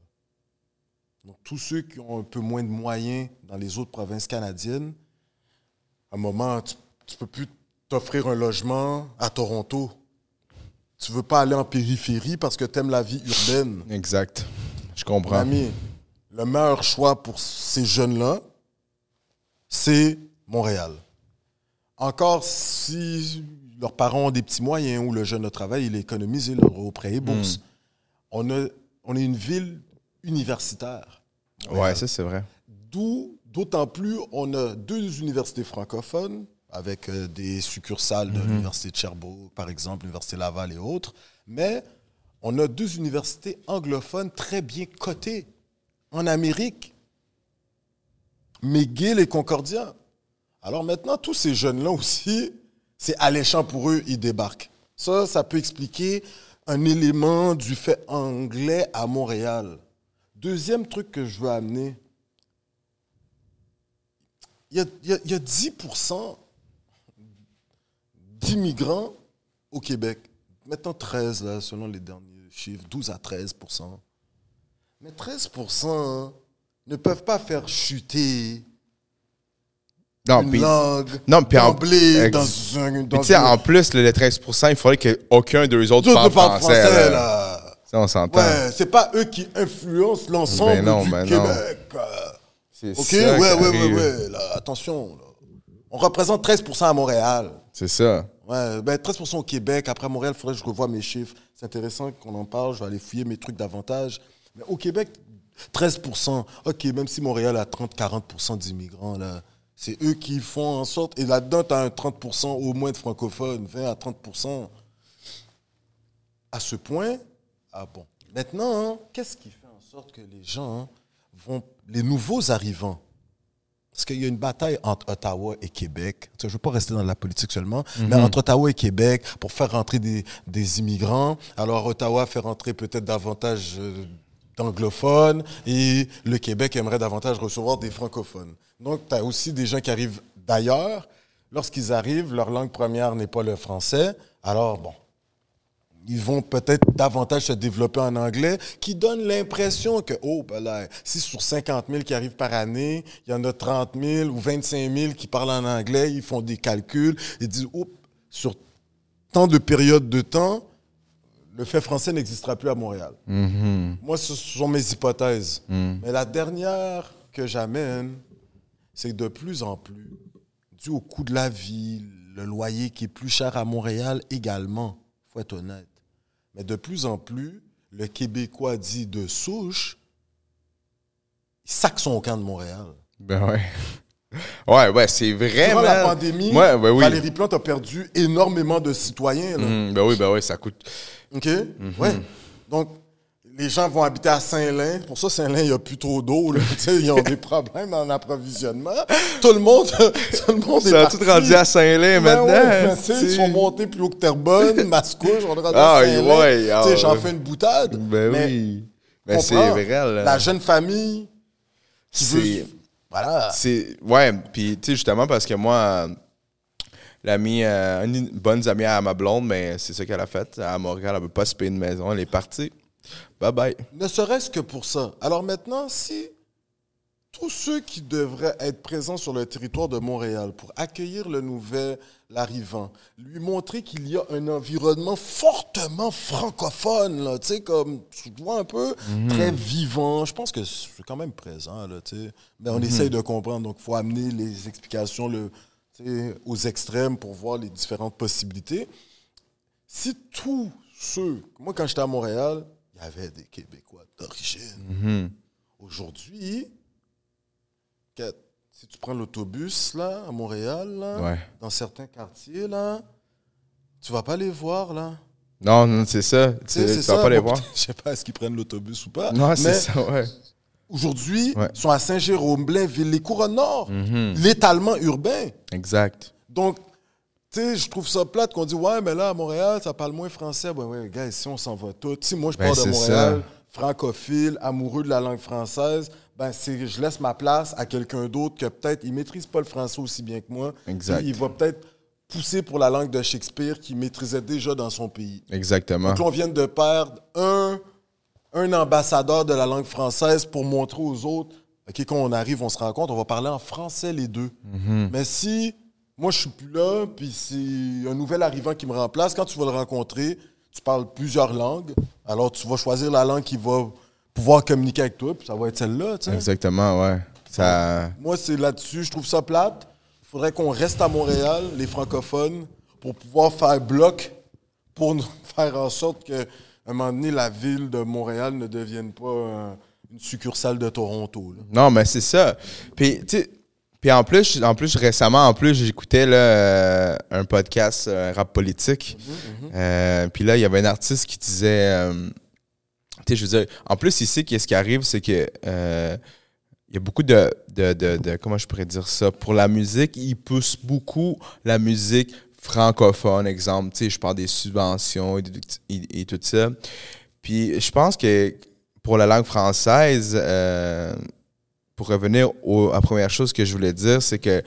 Donc, tous ceux qui ont un peu moins de moyens dans les autres provinces canadiennes, à un moment, tu ne peux plus t'offrir un logement à Toronto. Tu veux pas aller en périphérie parce que tu aimes la vie urbaine. Exact. Je comprends. ami, le meilleur choix pour ces jeunes-là, c'est Montréal. Encore si leurs parents ont des petits moyens ou le jeune a travail, il économise, au et bourse. On, a, on est une ville universitaire. Ouais, ça, c'est vrai. D'où, d'autant plus, on a deux universités francophones avec euh, des succursales de l'Université de Sherbrooke, par exemple, l'Université Laval et autres. Mais on a deux universités anglophones très bien cotées en Amérique. McGill et Concordia. Alors maintenant, tous ces jeunes-là aussi, c'est alléchant pour eux, ils débarquent. Ça, ça peut expliquer un élément du fait anglais à Montréal. Deuxième truc que je veux amener, il y a, il y a- il y a 10% d'immigrants au Québec. Maintenant 13, là, selon les derniers chiffres, 12 à 13 Mais 13 hein, ne peuvent pas faire chuter Non, une puis. langue Non, puis en- ex- dans un... Dans une- en plus, le, le 13 il faudrait qu'aucun d'eux autres parle parlent français. là. là. Ça, on s'entend. Ouais, c'est pas eux qui influencent l'ensemble Ben du ben. Québec. euh. C'est OK, ça ouais, ouais, ouais, ouais, là, attention. là. On représente 13% à Montréal. C'est ça. Ouais, ben 13% au Québec. Après Montréal, il faudrait que je revoie mes chiffres. C'est intéressant qu'on en parle. Je vais aller fouiller mes trucs davantage. Mais au Québec, 13% OK, même si Montréal a 30-40% d'immigrants, là, c'est eux qui font en sorte. Et là-dedans, tu as un 30% au moins de francophones, 20 à 30% À ce point, ah bon. Maintenant, hein, qu'est-ce qui fait en sorte que les gens hein, vont. Les nouveaux arrivants, parce qu'il y a une bataille entre Ottawa et Québec. Je ne veux pas rester dans la politique seulement, mais entre Ottawa et Québec pour faire rentrer des, des immigrants. Alors, Ottawa fait rentrer peut-être davantage euh, d'anglophones et le Québec aimerait davantage recevoir des francophones. Donc, tu as aussi des gens qui arrivent d'ailleurs. Lorsqu'ils arrivent, leur langue première n'est pas le français. Alors, bon, ils vont peut-être davantage se développer en anglais, qui donne l'impression que, oh, ben là, si sur 50 000 qui arrivent par année, il y en a 30 000 ou 25 000 qui parlent en anglais, ils font des calculs, ils disent, oh, sur tant de périodes de temps, le fait français n'existera plus à Montréal. Moi, ce sont mes hypothèses. Mais la dernière que j'amène, c'est que de plus en plus, dû au coût de la vie, le loyer qui est plus cher à Montréal également, faut être honnête. Mais de plus en plus, le Québécois dit de souche, il sac son camp de Montréal. Ben ouais. Ouais, ouais, c'est vrai, Durant la pandémie, Ouais, ben oui. Valérie Plante a perdu énormément de citoyens. là. Hum, ben oui, ben oui, ça coûte. OK? Mhm. Ouais. Donc, les gens vont habiter à Saint-Lin. Pour ça, Saint-Lin, il n'y a plus trop d'eau. [LAUGHS] Ils ont des problèmes en approvisionnement. Tout le monde, [LAUGHS] tout le monde est Ça a parti. tout rendu à Saint-Lin Ben maintenant. ouais, c'est- ils sont montés plus haut que Terrebonne, [LAUGHS] Mascouche, on est rendu Ah, à Saint-Lin. ouais, ah, Tu sais, J'en fais une boutade. Ben mais oui. Ben c'est vrai, là. La jeune famille qui veut... C'est. Voilà. Ouais, puis tu sais justement parce que moi l'amie euh, une bonne amie à ma blonde, mais c'est ça qu'elle a fait à Montréal, elle veut pas se payer une maison, elle est partie. Bye bye. Ne serait-ce que pour ça. Alors maintenant, si tous ceux qui devraient être présents sur le territoire de Montréal pour accueillir le nouvel arrivant, lui montrer qu'il y a un environnement fortement francophone, là, tu sais, comme, tu vois un peu, très vivant. Je pense que c'est quand même présent, là, tu sais. Mais on essaye de comprendre, donc il faut amener les explications le, aux extrêmes pour voir les différentes possibilités. Si tous ceux. Moi, quand j'étais à Montréal, il y avait des Québécois d'origine. Mhm. Aujourd'hui, si tu prends l'autobus, là, à Montréal, là, Ouais. dans certains quartiers, là, tu vas pas les voir, là. Non, non, c'est ça. Tu, c'est vas ça. pas les Bon, voir. Je sais pas est-ce qu'ils prennent l'autobus ou pas. Non, c'est ça, ouais. aujourd'hui, Ouais. ils sont à Saint-Jérôme, Blainville, les couronnes nord. Mhm. L'étalement urbain. Exact. Donc, tu sais, je trouve ça plate qu'on dit, ouais, mais là, à Montréal, ça parle moins français. Ben ouais, gars, ici, on s'en va tous. Si moi, je Ben, pars de Montréal, francophile, amoureux de la langue française, ben, c'est, je laisse ma place à quelqu'un d'autre que peut-être, il maîtrise pas le français aussi bien que moi. Exact. Il va peut-être pousser pour la langue de Shakespeare qu'il maîtrisait déjà dans son pays. Exactement. Donc, on vient de perdre un, un ambassadeur de la langue française pour montrer aux autres, OK, quand on arrive, on se rend compte, on va parler en français les deux. Mhm. Mais si moi, je suis plus là, puis c'est un nouvel arrivant qui me remplace, quand tu vas le rencontrer, tu parles plusieurs langues, alors tu vas choisir la langue qui va pouvoir communiquer avec toi, puis ça va être celle-là, tu sais. Exactement, ouais. Ça... Moi, c'est là-dessus, je trouve ça plate. Il faudrait qu'on reste à Montréal, les francophones, pour pouvoir faire bloc, pour nous [LAUGHS] faire en sorte que, à un moment donné, la ville de Montréal ne devienne pas euh, une succursale de Toronto. là. Non, mais c'est ça. Puis, tu sais, puis en plus, en plus, récemment, en plus, j'écoutais là, euh, un podcast euh, rap politique. Euh, puis là, il y avait un artiste qui disait, euh, tu sais, je veux dire, en plus, ici, qu'est-ce qui arrive, c'est que euh, il y a beaucoup de, de, de, de- comment je pourrais dire ça, pour la musique, ils poussent beaucoup la musique francophone, exemple, tu sais, je parle des subventions et, et- et tout ça. Puis je pense que pour la langue française, pour revenir au- à la première chose que je voulais dire, c'est que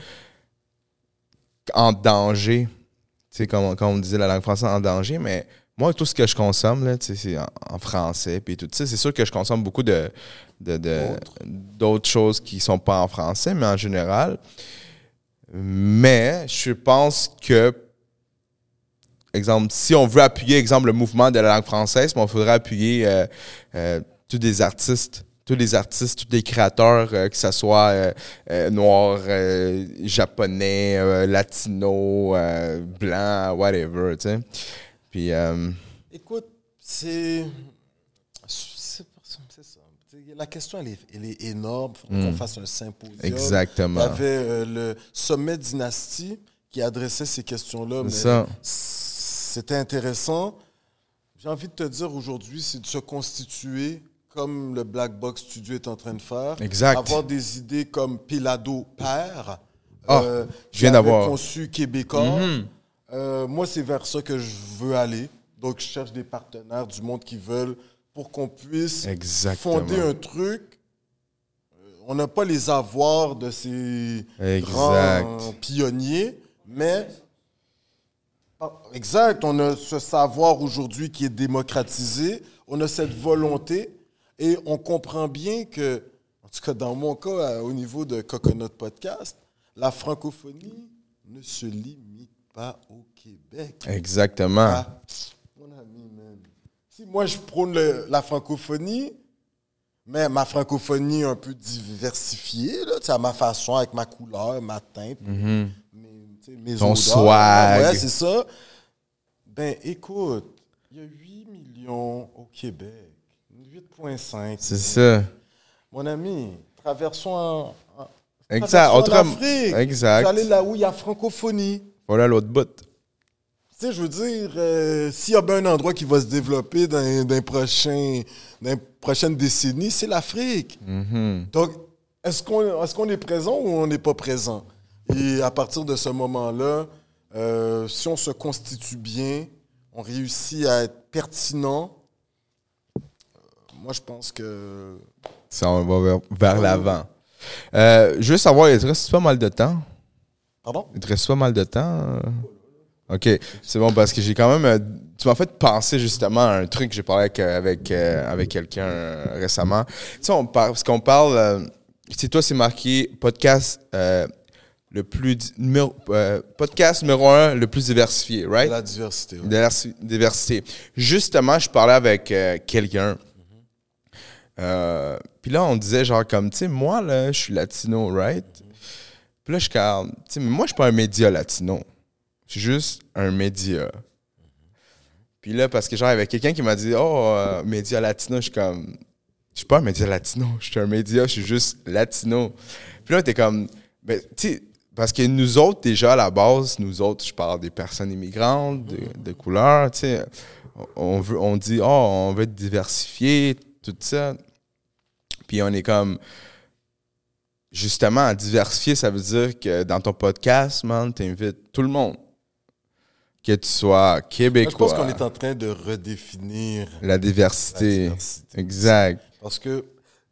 en danger, tu sais, comme, comme on disait la langue française en danger, mais moi, tout ce que je consomme, là, c'est en, en français, puis tout ça. C'est sûr que je consomme beaucoup de, D'autres. choses qui sont pas en français, mais en général. Mais je pense que, exemple, si on veut appuyer, exemple, le mouvement de la langue française, il faudrait appuyer euh, euh, tous les artistes, tous les artistes, tous les créateurs, euh, que ce soit euh, euh, noir, euh, japonais, latino, blanc, whatever, tu sais. Puis, Écoute, c'est. Ça. La question, elle est, elle est énorme. Il faut qu'on fasse un symposium. Il y exactement. avait le sommet dynastie qui adressait ces questions-là. C'était intéressant. J'ai envie de te dire aujourd'hui, c'est de se constituer comme le Black Box Studio est en train de faire. Exact. Avoir des idées comme Pilado Père. Ah, euh, je viens d'avoir. conçu Québécois. Mhm. Euh, moi, c'est vers ça que je veux aller. Donc, je cherche des partenaires du monde qui veulent pour qu'on puisse Exactement. fonder un truc. Euh, On n'a pas les avoirs de ces Exact. grands pionniers, mais Ah, exact, on a ce savoir aujourd'hui qui est démocratisé, on a cette volonté et on comprend bien que, en tout cas dans mon cas, euh, au niveau de Coconut Podcast, la francophonie ne se limite pas au Québec. Exactement. Ah, mon ami. Si moi je prône le- la francophonie, mais ma francophonie un peu diversifiée, là, à ma façon, avec ma couleur, ma teinte, mes, sais, mes Mhm. Ton odeurs, swag. Ouais, c'est ça. Ben écoute, il y a 8 millions au Québec. 8,5. C'est ça. Mon ami, traversons en, en- Exact. traversons en Afrique. Exact. J'allais là où il y a francophonie. Voilà l'autre bout. Tu sais, je veux dire, euh, s'il y a bien un endroit qui va se développer dans, dans, les prochains- dans les prochaines décennies, c'est l'Afrique. Mhm. Donc, est-ce qu'on est, présent ou on n'est pas présent? Et à partir de ce moment-là, euh, si on se constitue bien, on réussit à être pertinent, moi, je pense que... Ça, on va vers, vers l'avant. Euh, je veux savoir, il te reste pas mal de temps? Pardon? Il te reste pas mal de temps? OK, c'est bon parce que j'ai quand même... euh, tu m'as fait penser justement à un truc que j'ai parlé avec, euh, avec, euh, avec quelqu'un récemment. Tu sais, on parle, parce qu'on parle... euh, c'est toi, c'est marqué podcast euh, le plus... Numéro, euh, podcast numéro un le plus diversifié, right? La diversité. Diversi- diversité. Justement, je parlais avec euh, quelqu'un. Euh, Puis là, on disait genre comme, tu sais, moi, là, je suis latino, right? Puis là, je comme, tu sais, moi, je suis pas un média latino. Je suis juste un média. Puis là, parce que genre, il y avait quelqu'un qui m'a dit Oh, euh, média latino, je suis comme. Je suis pas un média latino, je suis un média, je suis juste latino. Puis là, t'es comme. Ben, tu sais, parce que nous autres, déjà, à la base, nous autres, je parle des personnes immigrantes, de, de couleur, tu sais, on, veut, on dit, oh, on veut être diversifié, tout ça. Puis on est comme, justement, diversifier, ça veut dire que dans ton podcast, man, t'invites tout le monde. Que tu sois québécois. Je pense qu'on est en train de redéfinir la diversité. La diversité. Exact. Parce que,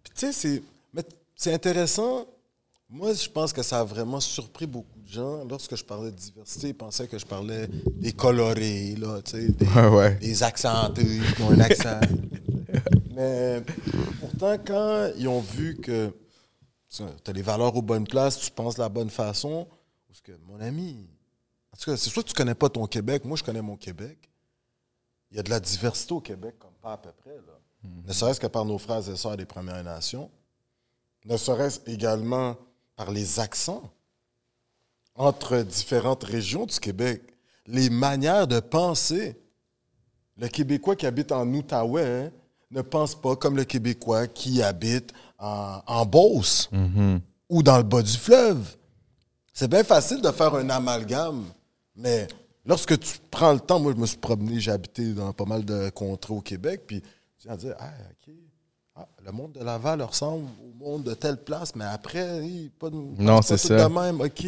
tu sais, c'est, c'est intéressant moi, je pense que ça a vraiment surpris beaucoup de gens. Lorsque je parlais de diversité, ils pensaient que je parlais des colorés, là, tu sais, des, ouais, des accentés qui ont un accent. Mais pourtant, quand ils ont vu que tu as les valeurs aux bonnes places, tu penses de la bonne façon, parce que, mon ami, en tout cas, c'est soit que tu connais pas ton Québec, moi, je connais mon Québec. Il y a de la diversité au Québec, comme pas à peu près, là. Mm-hmm. Ne serait-ce que par nos frères et sœurs des Premières Nations. Ne serait-ce également par les accents entre différentes régions du Québec, les manières de penser. Le Québécois qui habite en Outaouais hein, ne pense pas comme le Québécois qui habite en, Beauce mm-hmm. ou dans le bas du fleuve. C'est bien facile de faire un amalgame, mais lorsque tu prends le temps, moi je me suis promené, j'ai habité dans pas mal de contrées au Québec, puis tu vas dire, ah, OK, ah, le monde de Laval ressemble au monde de telle place, mais après, pas, non, c'est ça. de même. OK.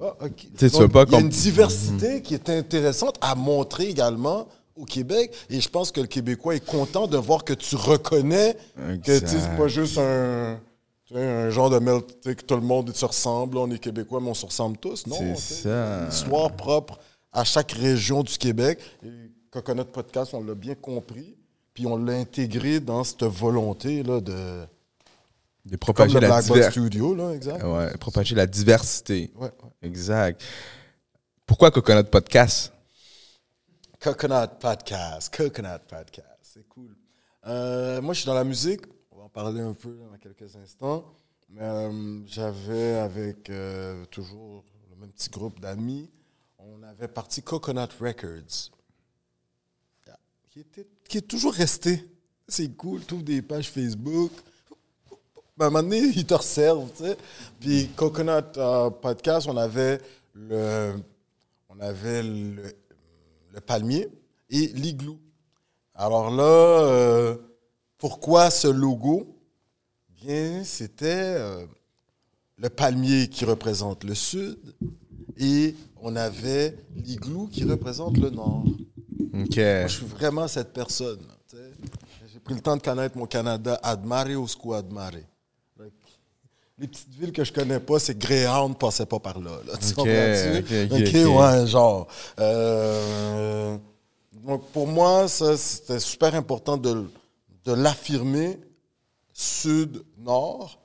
Ah, il y a une diversité qui est intéressante à montrer également au Québec. Et je pense que le Québécois est content de voir que tu reconnais que c'est pas juste un, un genre de melt, que tout le monde se ressemble. On est Québécois, mais on se ressemble tous. Non, c'est ça. Une histoire propre à chaque région du Québec. Et Coconut Podcast, on l'a bien compris. Puis on l'a intégré dans cette volonté-là de. De propager la diversité. Studio, là, exact. Ouais, propager la diversité. Ouais, Exact. Pourquoi Coconut Podcast? Coconut Podcast. Coconut Podcast. C'est cool. Euh, moi, je suis dans la musique. On va en parler un peu dans quelques instants. Mais euh, j'avais avec euh, toujours le même petit groupe d'amis, on avait parti Coconut Records qui, est toujours resté. C'est cool, trouve des pages Facebook. Ben, à un moment donné, ils te resservent, tu sais. Puis Coconut Podcast, on avait le, on avait le, palmier et l'igloo. Alors là, euh, pourquoi ce logo? Bien, c'était euh, le palmier qui représente le sud et on avait l'igloo qui représente le nord je suis vraiment cette personne. J'ai pris le temps de connaître mon Canada. Admare ou squad admare. Les petites villes que je connais pas, c'est Greyhound passait pas par là. tu OK, ouais, genre. Euh, donc pour moi, c'était super important de, de l'affirmer. Sud, Nord.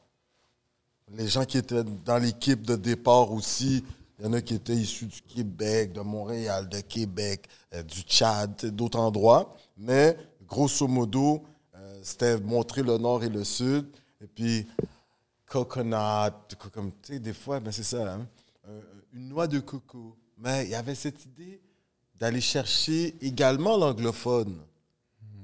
Les gens qui étaient dans l'équipe de départ aussi, il y en a qui étaient issus du Québec, de Montréal, de Québec, euh, du Tchad, d'autres endroits. Mais grosso modo, euh, c'était montrer le nord et le sud. Et puis, coconut, comme tu sais, des fois, ben c'est ça, hein, euh, une noix de coco. Mais il y avait cette idée d'aller chercher également l'anglophone,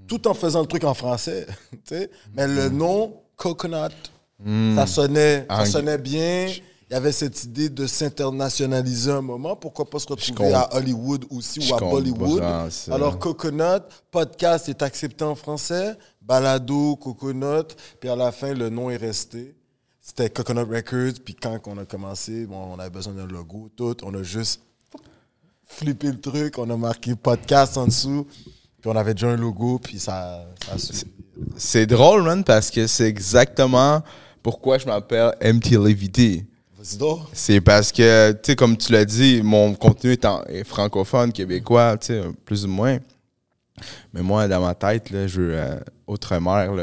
tout en faisant le truc en français. [LAUGHS] Mais le nom, coconut, hmm. ça, sonnait, ça sonnait bien il y avait cette idée de s'internationaliser un moment. Pourquoi pas se retrouver à Hollywood aussi ou à Bollywood? Alors, Coconut, podcast est accepté en français. Balado, Coconut. Puis à la fin, le nom est resté. C'était Coconut Records. Puis quand on a commencé, bon, on avait besoin d'un logo, tout. On a juste flippé le truc. On a marqué podcast en dessous. Puis on avait déjà un logo. Puis ça, ça C'est drôle, man, parce que c'est exactement pourquoi je m'appelle MTLVD. C'est parce que, tu sais, comme tu l'as dit, mon contenu est, francophone, québécois, tu sais, plus ou moins. Mais moi, dans ma tête, là, je veux euh, outre-mer,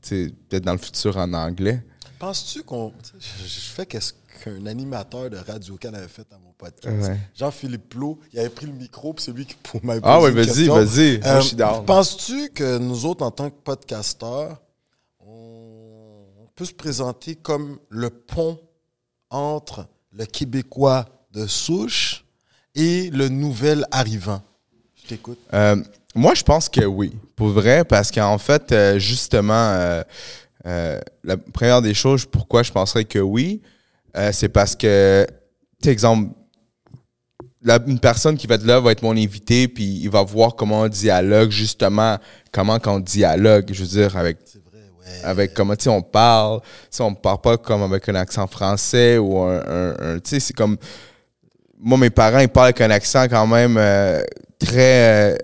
peut-être dans le futur en anglais. Penses-tu qu'on. Je fais qu'est-ce qu'un animateur de Radio-Can avait fait dans mon podcast? Jean-Philippe Plot, il avait pris le micro, puis c'est lui qui pour m'aider. Ah oui, vas-y, vas-y. Euh, penses-tu que nous autres, en tant que podcasteurs, on peut se présenter comme le pont entre le Québécois de souche et le nouvel arrivant? Je t'écoute. Euh, moi, je pense que oui, pour vrai, parce qu'en fait, euh, justement, euh, la première des choses, pourquoi je penserais que oui, euh, c'est parce que, tu exemple, la- une personne qui va être là va être mon invité, puis il va voir comment on dialogue, justement, comment qu'on dialogue, je veux dire, avec C'est vrai, ouais. avec comment on parle sais on parle pas comme avec un accent français ou un, un- un- tu sais c'est comme moi mes parents ils parlent avec un accent quand même euh, très euh,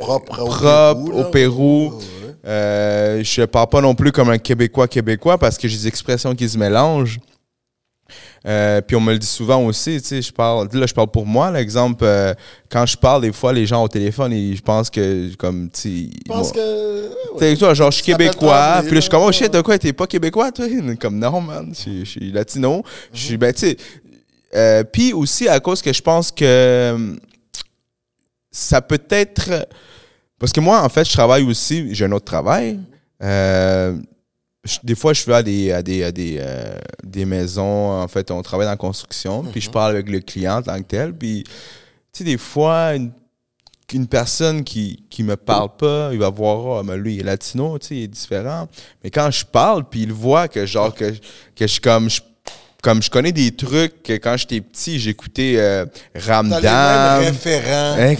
propre, au Pérou, là. au Pérou Ouais, ouais. Euh, je parle pas non plus comme un québécois québécois parce que j'ai des expressions qui se mélangent Euh, puis on me le dit souvent aussi, tu sais, je parle, là, je parle pour moi, l'exemple, euh, quand je parle, des fois, les gens au téléphone, ils, je pense que, comme, tu pense que. ouais, toi, genre, je suis québécois. Puis là, je suis comme, oh shit, de quoi, t'es pas québécois, toi? [LAUGHS] Comme, non, man, je suis- latino. Je suis, ben, tu sais. euh, puis aussi, à cause que je pense que ça peut être. Parce que moi, en fait, je travaille aussi, j'ai un autre travail. Euh, je- des fois, je vais à des, à des, à des, euh, des maisons. En fait, on travaille dans la construction. Puis je parle avec le client en tant que tel. Puis, tu sais, des fois, une, une personne qui, qui me parle pas, il va voir, ah, mais lui, il est latino, tu sais, il est différent. Mais quand je parle, puis il voit que, genre, que, que je suis comme. Je, comme je connais des trucs que quand j'étais petit, j'écoutais euh, Ramdam. Exact.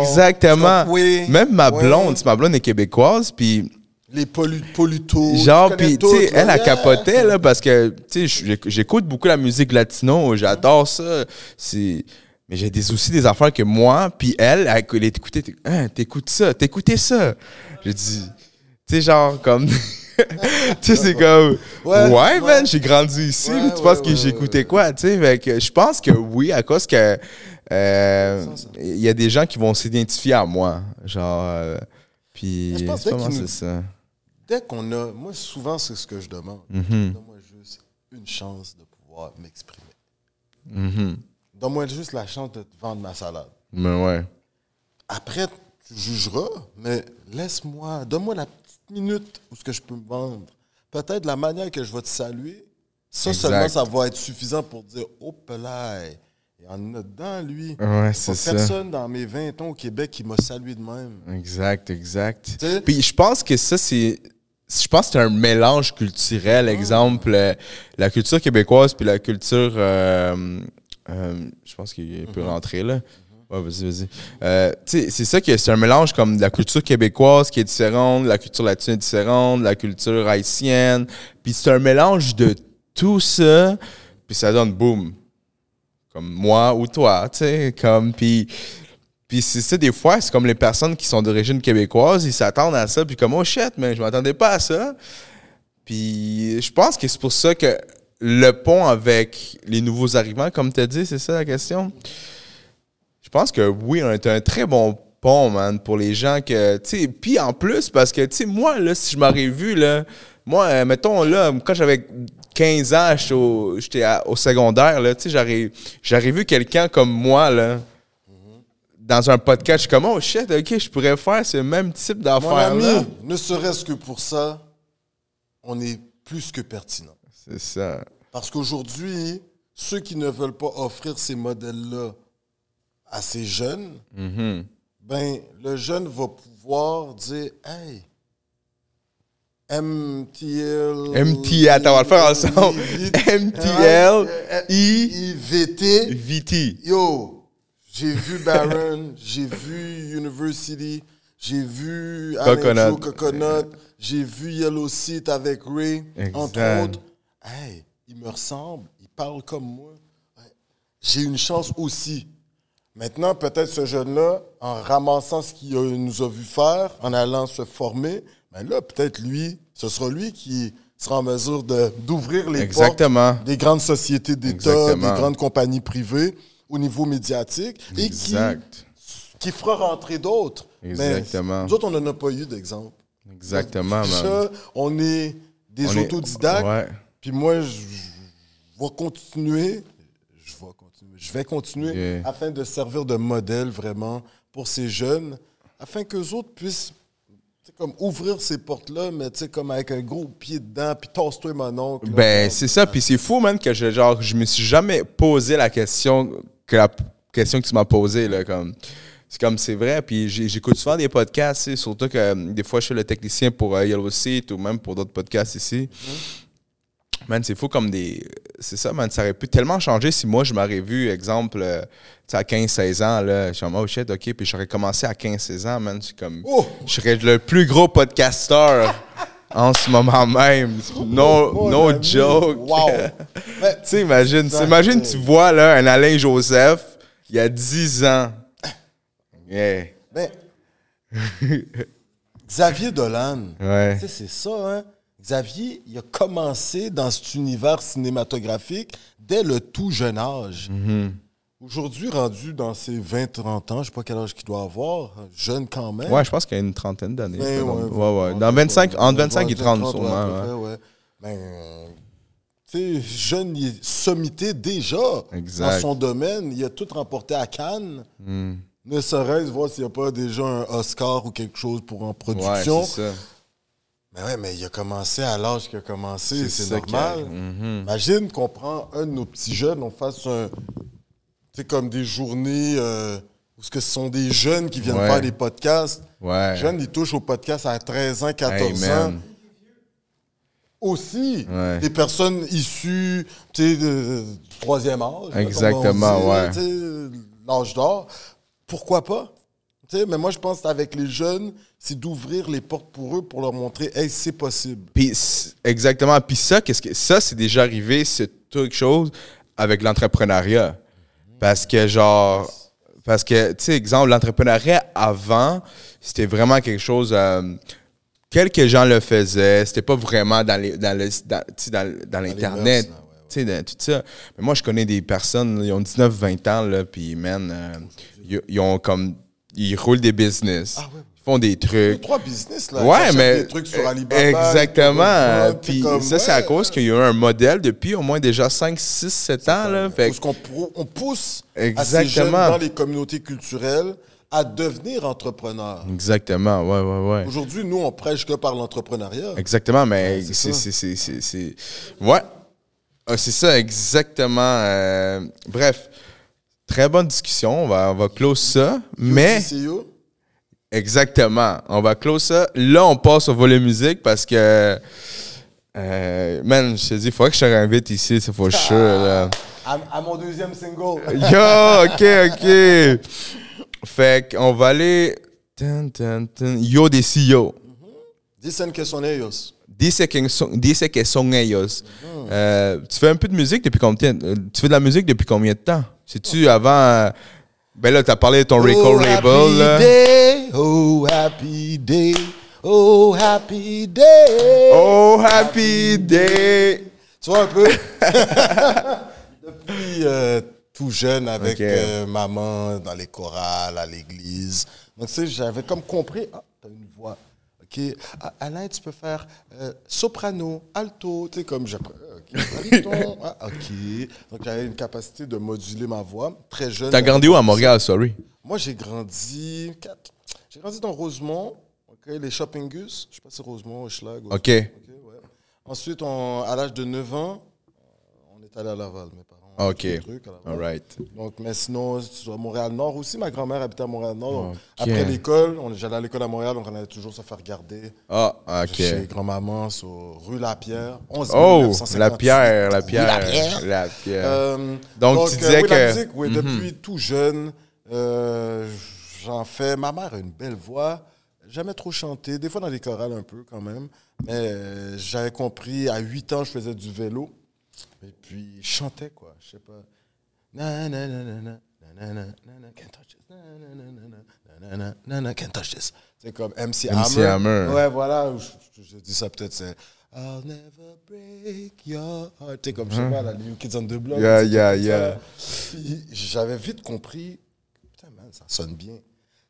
Exactement. Oui. Même ma blonde, ma blonde est québécoise, puis Les polutos. genre, puis tu sais, elle a capoté là parce que tu sais, j'éc- j'écoute beaucoup la musique latino, j'adore ça. C'est mais j'ai des aussi des affaires que moi, puis elle, elle, elle écoutait, hein, t'écoutes ça, t'écoutais ça. J'ai dit, tu sais, genre comme, [LAUGHS] [LAUGHS] tu sais, c'est comme, ouais, Ouais, man, j'ai grandi ici, Ouais, mais tu penses que j'écoutais quoi, tu sais, je pense que oui, à cause que euh, il y a des gens qui vont s'identifier à moi, genre, euh, puis je pense c'est ça. Dès qu'on a. Moi, souvent, c'est ce que je demande. Mhm. Donne-moi juste une chance de pouvoir m'exprimer. Mhm. Donne-moi juste la chance de te vendre ma salade. Mais ouais. Après, tu jugeras, mais laisse-moi, donne-moi la minute où ce que je peux me vendre. Peut-être la manière que je vais te saluer, ça Exact. seulement, ça va être suffisant pour dire Oh, pelaille, il y en a dedans, lui. Ouais, c'est ça. personne dans mes 20 ans au Québec qui m'a salué de même. Exact, exact. Puis je pense que ça, c'est. Je pense que c'est un mélange culturel. Exemple, euh, la culture québécoise puis la culture. euh, euh, je pense qu'il peut rentrer là. Ouais, vas-y, vas-y. Euh, c'est ça que c'est un mélange comme la culture québécoise qui est différente, la culture latine est différente, la culture haïtienne. Puis c'est un mélange de tout ça, puis ça donne boum. Comme moi ou toi, tu sais. Comme, puis. Puis c'est ça, des fois, c'est comme les personnes qui sont d'origine québécoise, ils s'attendent à ça, puis comme, oh shit, mais je m'attendais pas à ça. Puis je pense que c'est pour ça que le pont avec les nouveaux arrivants, comme tu as dit, c'est ça la question? Je pense que oui, on est un très bon pont, man, pour les gens que, tu sais, puis en plus, parce que, tu sais, moi, là, si je m'aurais vu, là, moi, euh, mettons, là, quand j'avais 15 ans, j'étais au, secondaire, là, tu sais, j'aurais, vu quelqu'un comme moi, là, dans un podcast, je suis comme, oh shit, ok, je pourrais faire ce même type Mon d'affaires ami, là. ne serait-ce que pour ça, on est plus que pertinent. C'est ça. Parce qu'aujourd'hui, ceux qui ne veulent pas offrir ces modèles-là à ces jeunes, Mhm. ben, le jeune va pouvoir dire Hey, MTL. MTL, attends, on va le faire ensemble. MTL, I, IVT. VT. Yo, j'ai vu Baron, [LAUGHS] j'ai vu University, j'ai vu Coconut. Coconut, j'ai vu Yellow Seat avec Ray, entre autres. Hey, il me ressemble, il parle comme moi. J'ai une chance aussi. Maintenant, peut-être ce jeune-là, en ramassant ce qu'il nous a vu faire, en allant se former, ben là, peut-être lui, ce sera lui qui sera en mesure d'ouvrir les Exactement. portes des grandes sociétés d'État, des grandes compagnies privées au niveau médiatique et qui, fera rentrer d'autres. Exactement. Mais nous autres, on n'en a pas eu d'exemple. Exactement, man. Déjà, on est des On est- autodidactes. Ouais. Puis moi, je, je vais continuer. Je vais continuer. Yeah. afin de servir de modèle vraiment pour ces jeunes, afin qu'eux autres puissent comme ouvrir ces portes-là, mais tu sais, comme avec un gros pied dedans, puis tasse-toi mon oncle. là. Ben, c'est ça. Puis c'est fou, man, que je, genre, je me suis jamais posé la question que la question que tu m'as posée, là, comme. C'est comme, c'est vrai. Puis j'écoute souvent des podcasts, surtout que des fois, je suis le technicien pour euh, Yellow Seat ou même pour d'autres podcasts ici. Man, c'est fou comme des. C'est ça, man. Ça aurait pu tellement changer si moi, je m'aurais vu, exemple, euh, tu sais, à 15-16 ans, là. Je suis comme, oh shit, ok. Puis j'aurais commencé à 15-16 ans, man. C'est comme. Oh! Je serais le plus gros podcasteur [LAUGHS] en ce moment même. No, Mon no ami. joke. Wow! [LAUGHS] Tu sais, imagine, imagine, tu vois là un Alain Joseph il y a 10 ans. [COUGHS] Yeah. mais [LAUGHS] Xavier Dolan, Ouais. tu sais, c'est ça, hein? Xavier, il a commencé dans cet univers cinématographique dès le tout jeune âge. Mm-hmm. Aujourd'hui, rendu dans ses 20-30 ans, je sais pas quel âge qu'il doit avoir, jeune quand même. Ouais, je pense qu'il y a une trentaine d'années. Ben, Ouais, ouais, ouais, Dans 25, entre 25 et 30, ouais, à sûrement. près, ouais. Ben, euh, tu sais, jeune, il est sommité déjà Exact. dans son domaine. Il a tout remporté à Cannes. Hmm. Ne serait-ce voir s'il n'y a pas déjà un Oscar ou quelque chose pour en production. Mais ouais, mais il a commencé à l'âge qu'il a commencé, c'est normal. Mhm. Imagine qu'on prend un de nos petits jeunes, on fasse un. Tu sais, comme des journées euh, où ce que ce sont des jeunes qui viennent Ouais. faire des podcasts. Ouais. Jeunes, ils touchent au podcast à 13 ans, 14 Hey, ans. Aussi, Ouais. des personnes issues tu sais, de, de troisième âge. Exactement, dit, ouais. L'âge d'or. Pourquoi pas? Tu sais, mais moi, je pense qu'avec les jeunes, c'est d'ouvrir les portes pour eux pour leur montrer, hey, c'est possible. Puis exactement. Puis ça, qu'est-ce que ça, c'est déjà arrivé, c'est quelque chose avec l'entrepreneuriat. Parce que genre, parce que tu sais, exemple, l'entrepreneuriat avant, c'était vraiment quelque chose. euh, quelques gens le faisaient. C'était pas vraiment dans les, dans le, dans, l'internet. ouais, ouais. Tu sais, dans tout ça. Mais moi, je connais des personnes, ils ont 19, 20 ans, là, puis, man, euh, ils, ils ont comme. Ils roulent des business. Ah ouais. Ils font des trucs. Trois business, là. Ouais, mais. Des trucs sur Alibaba. Exactement. Puis comme, ça, c'est à cause qu'il y a eu un modèle depuis au moins déjà 5, 6, 7 ans. Là. Fait Parce qu'on on pousse à ces Exactement. jeunes dans les communautés culturelles à devenir entrepreneurs. Exactement, ouais, ouais, ouais. Aujourd'hui, nous, on prêche que par l'entrepreneuriat. Exactement, mais Ouais, c'est c'est. ça. c'est- c'est- c'est- c'est- Ouais. Ah, C'est ça, exactement. euh, Bref, très bonne discussion. On va, on va close ça. Mais. Exactement. On va close ça. Là, on passe au volet musique parce que. euh, man, je te dis, il faudrait que je te réinvite ici, c'est for sure. Là. à, à mon deuxième single. Yo, ok, ok. Fait qu'on va aller. Dun, dun, dun. Yo de CEO. Dicen que son ellos. Dice que son, ellos. Euh, tu fais un peu de musique depuis combien de temps? Tu fais de la musique depuis combien de temps? C'est-tu avant. euh, ben là, t'as parlé de ton record oh, label. happy Là. day, oh happy day, oh happy day. Oh, happy day! Tu vois un peu? [LAUGHS] Depuis euh, tout jeune avec euh, maman dans les chorales, à l'église. Donc, tu sais, j'avais comme compris, ah, t'as une voix. OK. Ah, Alain, tu peux faire euh, soprano, alto, tu sais, comme j'ai. OK. [LAUGHS] Ah, OK. Donc, j'avais une capacité de moduler ma voix. Très jeune. T'as grandi où à Montréal, sorry? Moi, j'ai grandi. quatre- J'ai grandi dans Rosemont, ok, les Shopping Gus. Je sais pas si Rosemont, Hochelag. OK. ouais. Ensuite, on- à l'âge de 9 ans, on est allé à Laval, mes parents. OK. trucs. All right. Donc, mais sinon, à Montréal-Nord aussi. Ma grand-mère habitait à Montréal-Nord. Après l'école, on- j'allais à l'école à Montréal, donc on allait toujours se faire garder. Ah, OK. Chez grand-maman, sur rue Lapierre. 11 Oh, 958. la pierre, la pierre. Lapierre. La pierre. Euh, Donc, tu disais oui, la que- musique, oui, Mhm. depuis tout jeune, euh, j'en fais. Ma mère a une belle voix. Jamais trop chanté, des fois dans les chorales un peu quand même. Mais euh, j'avais compris, à 8 ans, je faisais du vélo. Et puis, il chantait, quoi. Je sais pas. C'est comme MC, MC Hammer. Ouais, voilà. Je, dis ça peut-être, c'est. I'll never break your heart. T'es comme, je sais pas, la New Kids on the Block. J'avais vite compris, putain, man, ça sonne bien.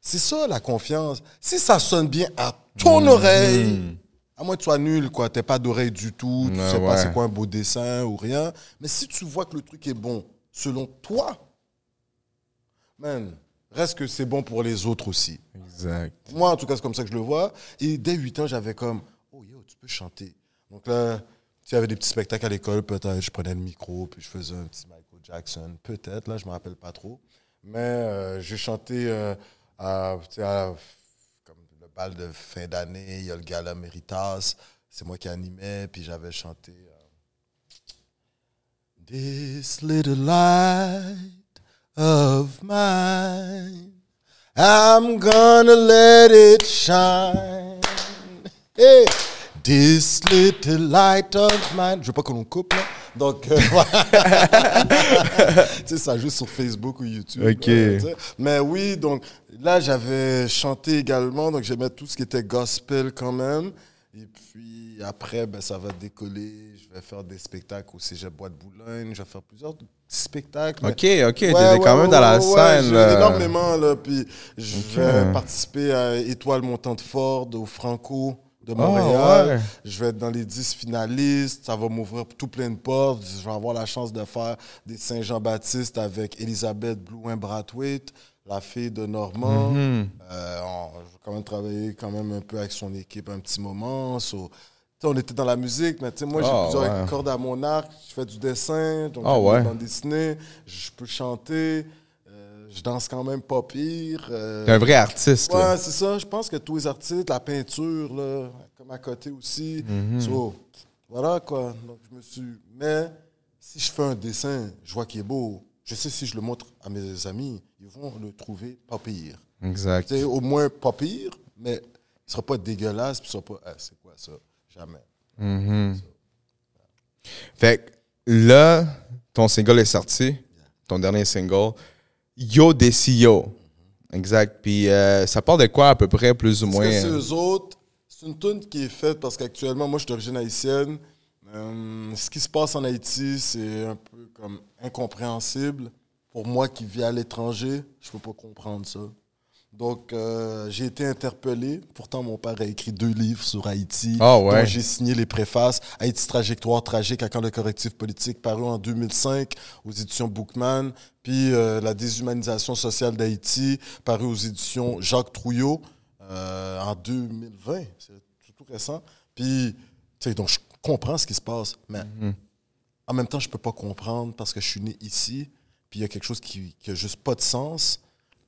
C'est ça, la confiance. Si ça sonne bien à ton oreille, à moins que tu sois nul, quoi, t'es pas d'oreille du tout, tu Ouais, sais pas c'est quoi un beau dessin ou rien. Mais si tu vois que le truc est bon, selon toi, man, reste que c'est bon pour les autres aussi. Exact. Moi, en tout cas, c'est comme ça que je le vois. Et dès 8 ans, j'avais comme, oh yo, tu peux chanter. Donc là, il y avait des petits spectacles à l'école, peut-être, je prenais le micro, puis je faisais un petit Michael Jackson, peut-être, là, je me rappelle pas trop. Mais euh, j'ai chanté euh, tu à- comme le bal de fin d'année, il y a le gala Méritas. C'est moi qui animais, puis j'avais chanté euh, This little light of mine, I'm gonna let it shine. Hey, this little light of mine. Je veux pas qu'on coupe, là. Donc, euh, [LAUGHS] voilà. tu sais, ça joue sur Facebook ou YouTube. Ok. tu sais. Mais oui, donc là, j'avais chanté également. Donc, j'aimais tout ce qui était gospel quand même. Et puis après, ben, ça va décoller. Je vais faire des spectacles au Cégep Bois de Boulogne. Je vais faire plusieurs petits spectacles. Ok, ok, t'étais Ouais, quand ouais, même dans la scène. là. énormément, là. Puis je Ok. vais participer à Étoile montante Ford, au Franco de Ah, Montréal. ouais. Je vais être dans les 10 finalistes. Ça va m'ouvrir tout plein de portes. Je vais avoir la chance de faire des Saint-Jean-Baptiste avec Elisabeth Blouin-Brathwaite, la fille de Normand. Mhm. Euh, on- je vais quand même travailler quand même un peu avec son équipe un petit moment. So, on était dans la musique, mais moi, j'ai Ah, plusieurs ouais. cordes à mon arc. Je fais du dessin, donc Ah, j'aime ouais. la bande dessinée. Je peux chanter. Je danse quand même pas pire. euh, T'es un vrai artiste. Ouais, c'est ça. Je pense que tous les artistes, la peinture, là, comme à côté aussi. Mhm. So, voilà quoi. Donc, je me suis. Mais si je fais un dessin, je vois qu'il est beau. Je sais si je le montre à mes amis, ils vont le trouver pas pire. Exact. Sais, au moins pas pire, mais il sera pas dégueulasse, puis il sera pas. Ah, c'est quoi ça? Jamais. Mhm. Fait que là, ton single est sorti, ton dernier single, Yo Decio. Exact. Puis euh, ça parle de quoi à peu près, plus ou moins? que c'est eux autres. C'est une tune qui est faite parce qu'actuellement, moi, je suis d'origine haïtienne. Euh, ce qui se passe en Haïti, c'est un peu comme incompréhensible. Pour moi qui vis à l'étranger, je peux pas comprendre ça. Donc, euh, j'ai été interpellé. Pourtant, mon père a écrit deux livres sur Haïti. Ah ouais. j'ai signé les préfaces. Haïti, trajectoire tragique à quand le correctif politique, paru en 2005 aux éditions Bookman. Puis euh, La déshumanisation sociale d'Haïti, paru aux éditions Jacques Trouillot euh, en 2020. C'est tout, récent. Puis, tu sais, donc je comprends ce qui se passe. Mais en même temps, je peux pas comprendre parce que je suis né ici. Puis il y a quelque chose qui n'a juste pas de sens.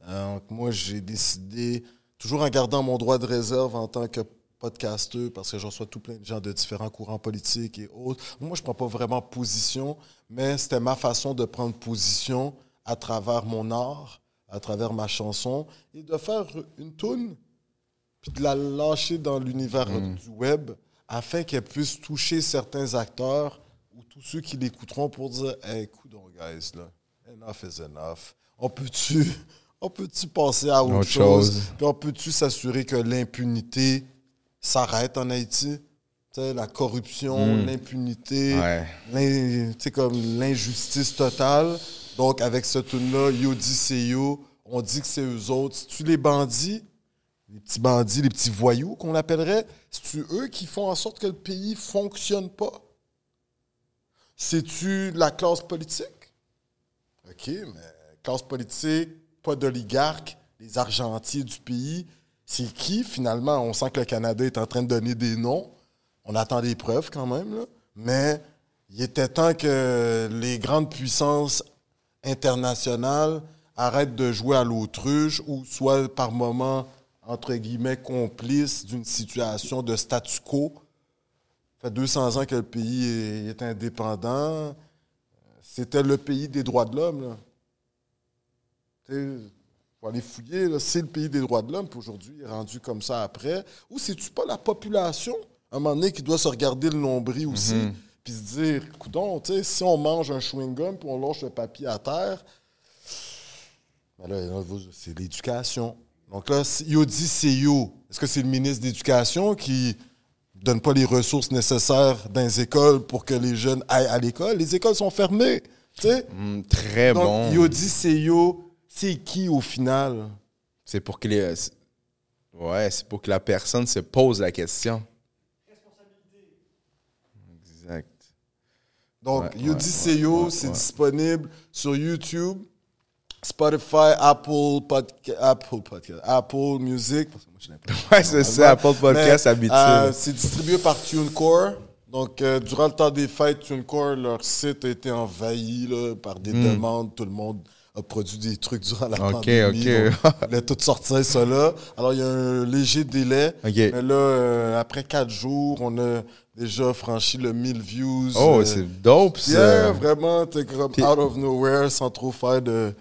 Euh, donc moi, j'ai décidé, toujours en gardant mon droit de réserve en tant que podcasteur, parce que je reçois tout plein de gens de différents courants politiques et autres. Moi, je ne prends pas vraiment position, mais c'était ma façon de prendre position à travers mon art, à travers ma chanson, et de faire une toune, puis de la lâcher dans l'univers du web, afin qu'elle puisse toucher certains acteurs ou tous ceux qui l'écouteront pour dire Hey, écoute, guys, là, enough is enough. On peut-tu on peut-tu passer à autre, Autre chose? chose. Puis on peut-tu s'assurer que l'impunité s'arrête en Haïti? Tu sais, la corruption, Mm. l'impunité, Ouais. l'in- tu sais, comme l'injustice totale. Donc, avec ce tune-là, Yo dit on dit que c'est eux autres. C'est-tu les bandits, les petits bandits, les petits voyous qu'on appellerait? C'est-tu eux qui font en sorte que le pays fonctionne pas? C'est-tu la classe politique? OK, mais classe politique, pas d'oligarques, les argentiers du pays. C'est qui, finalement? On sent que le Canada est en train de donner des noms. On attend des preuves quand même, mais il était temps que les grandes puissances internationales arrêtent de jouer à l'autruche ou soient par moments, entre guillemets, complices d'une situation de statu quo. Ça fait 200 ans que le pays est indépendant. C'était le pays des droits de l'homme. Faut aller fouiller, c'est le pays des droits de l'homme, puis aujourd'hui, il est rendu comme ça après. Ou c'est-tu pas la population, à un moment donné, qui doit se regarder le nombril aussi, puis se dire, coudon, tu sais, si on mange un chewing-gum, puis on lâche le papier à terre, ben là, c'est l'éducation. Donc là, yo dit c'est yo. Est-ce que c'est le ministre de l'Éducation qui donne pas les ressources nécessaires dans les écoles pour que les jeunes aillent à l'école? Les écoles sont fermées, tu sais. Mm, très Donc, bon. yo dit c'est yo. C'est qui au final? C'est pour que les. Ouais, c'est pour que la personne se pose la question. Exact. Donc, Ouais, yo ouais, dit ouais, c'est ouais, disponible sur YouTube, Spotify, Apple Podcast, Apple Podcast, Apple Music. Parce que moi, je n'ai pas. Ouais, c'est ça, Apple Podcast Mais, habituel. euh, c'est distribué par TuneCore. Donc, euh, durant le temps des fêtes, TuneCore, leur site a été envahi là, par des Hmm. demandes. Tout le monde a produit des trucs durant la Ok, pandémie. ok. donc Il a tout sorti ça là. Alors, il y a un léger délai. Ok. Mais là, euh, après quatre jours, on a déjà franchi le 1000 views. Oh, Euh, c'est dope, ça. Yeah, vraiment, t'es comme out of nowhere, sans trop faire de...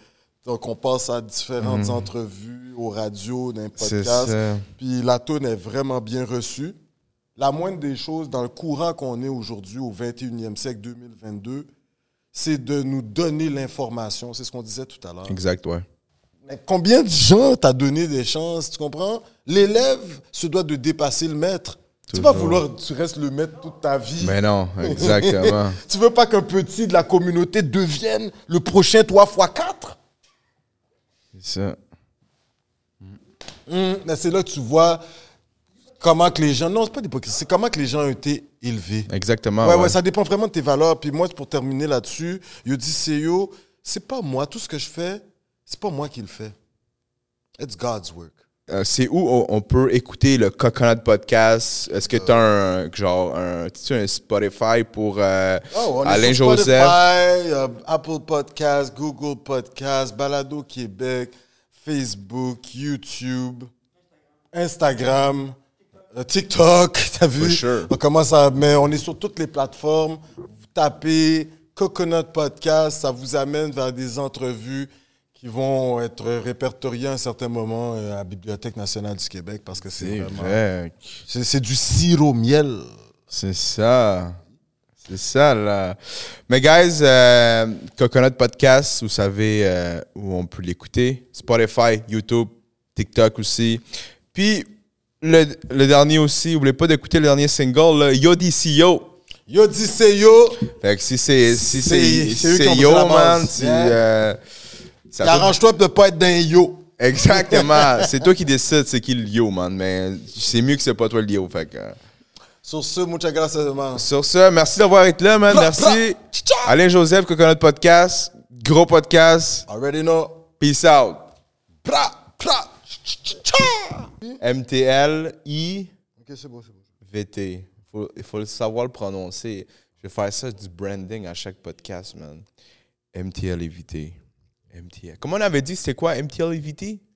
Donc, on passe à différentes Mhm. entrevues, aux radios, podcasts. ça. Puis la tune est vraiment bien reçue. La moindre des choses, dans le courant qu'on est aujourd'hui, au 21e siècle 2022, c'est de nous donner l'information. C'est ce qu'on disait tout à l'heure. Exact, ouais. Mais combien de gens t'as donné des chances, tu comprends? L'élève se doit de dépasser le maître. Tu vas vouloir que tu restes le maître toute ta vie. Mais non, exactement. [LAUGHS] tu veux pas qu'un petit de la communauté devienne le prochain 3 x 4? c'est ça. Hum, c'est là que tu vois comment que les gens... Non, c'est pas d'hypocrisie. C'est comment que les gens ont été élevés. Exactement. ouais, ouais. ouais, ça dépend vraiment de tes valeurs. Puis moi, pour terminer là-dessus, yo dit CEO, c'est pas moi. Tout ce que je fais, c'est pas moi qui le fais. It's God's work. Euh, c'est où on, peut écouter le Coconut Podcast? Est-ce que tu as un, genre, un, un Spotify pour euh, Oh, on est Alain sur Joseph? Spotify, euh, Apple Podcast, Google Podcast, Balado Québec, Facebook, YouTube, Instagram, TikTok, [LAUGHS] t'as vu? Sure. On commence à, mais on est sur toutes les plateformes. Vous tapez Coconut Podcast, ça vous amène vers des entrevues qui vont être répertoriées à un certain moment euh, à la Bibliothèque nationale du Québec parce que c'est vraiment... vrai. C'est c'est du sirop miel. C'est ça. C'est ça, là. Mais, guys, euh, Coconut Podcast, vous savez euh, où on peut l'écouter. Spotify, YouTube, TikTok aussi. Puis, le, le dernier aussi, n'oubliez pas d'écouter le dernier single, là, Yo DCO. Yo yo. Fait que si c'est si C'est- c'est yo man, si, euh, Arrange-toi de pas être d'un yo. Exactement, [LAUGHS] c'est toi qui décides c'est qui le yo man, mais c'est mieux que c'est pas toi le yo fait que euh, Sur ce, muchas gracias, man. Sur ce, merci d'avoir été là man, merci. Alain Joseph Coconut Podcast, gros podcast. Already know. Peace out. Tch, tch, tcha. MTL I Ok, c'est bon, c'est bon. VT. Faut, il faut savoir le prononcer. Je vais faire ça du branding à chaque podcast, man. MTL EVT. MTL. Comment on avait dit, c'était quoi MTL EVT?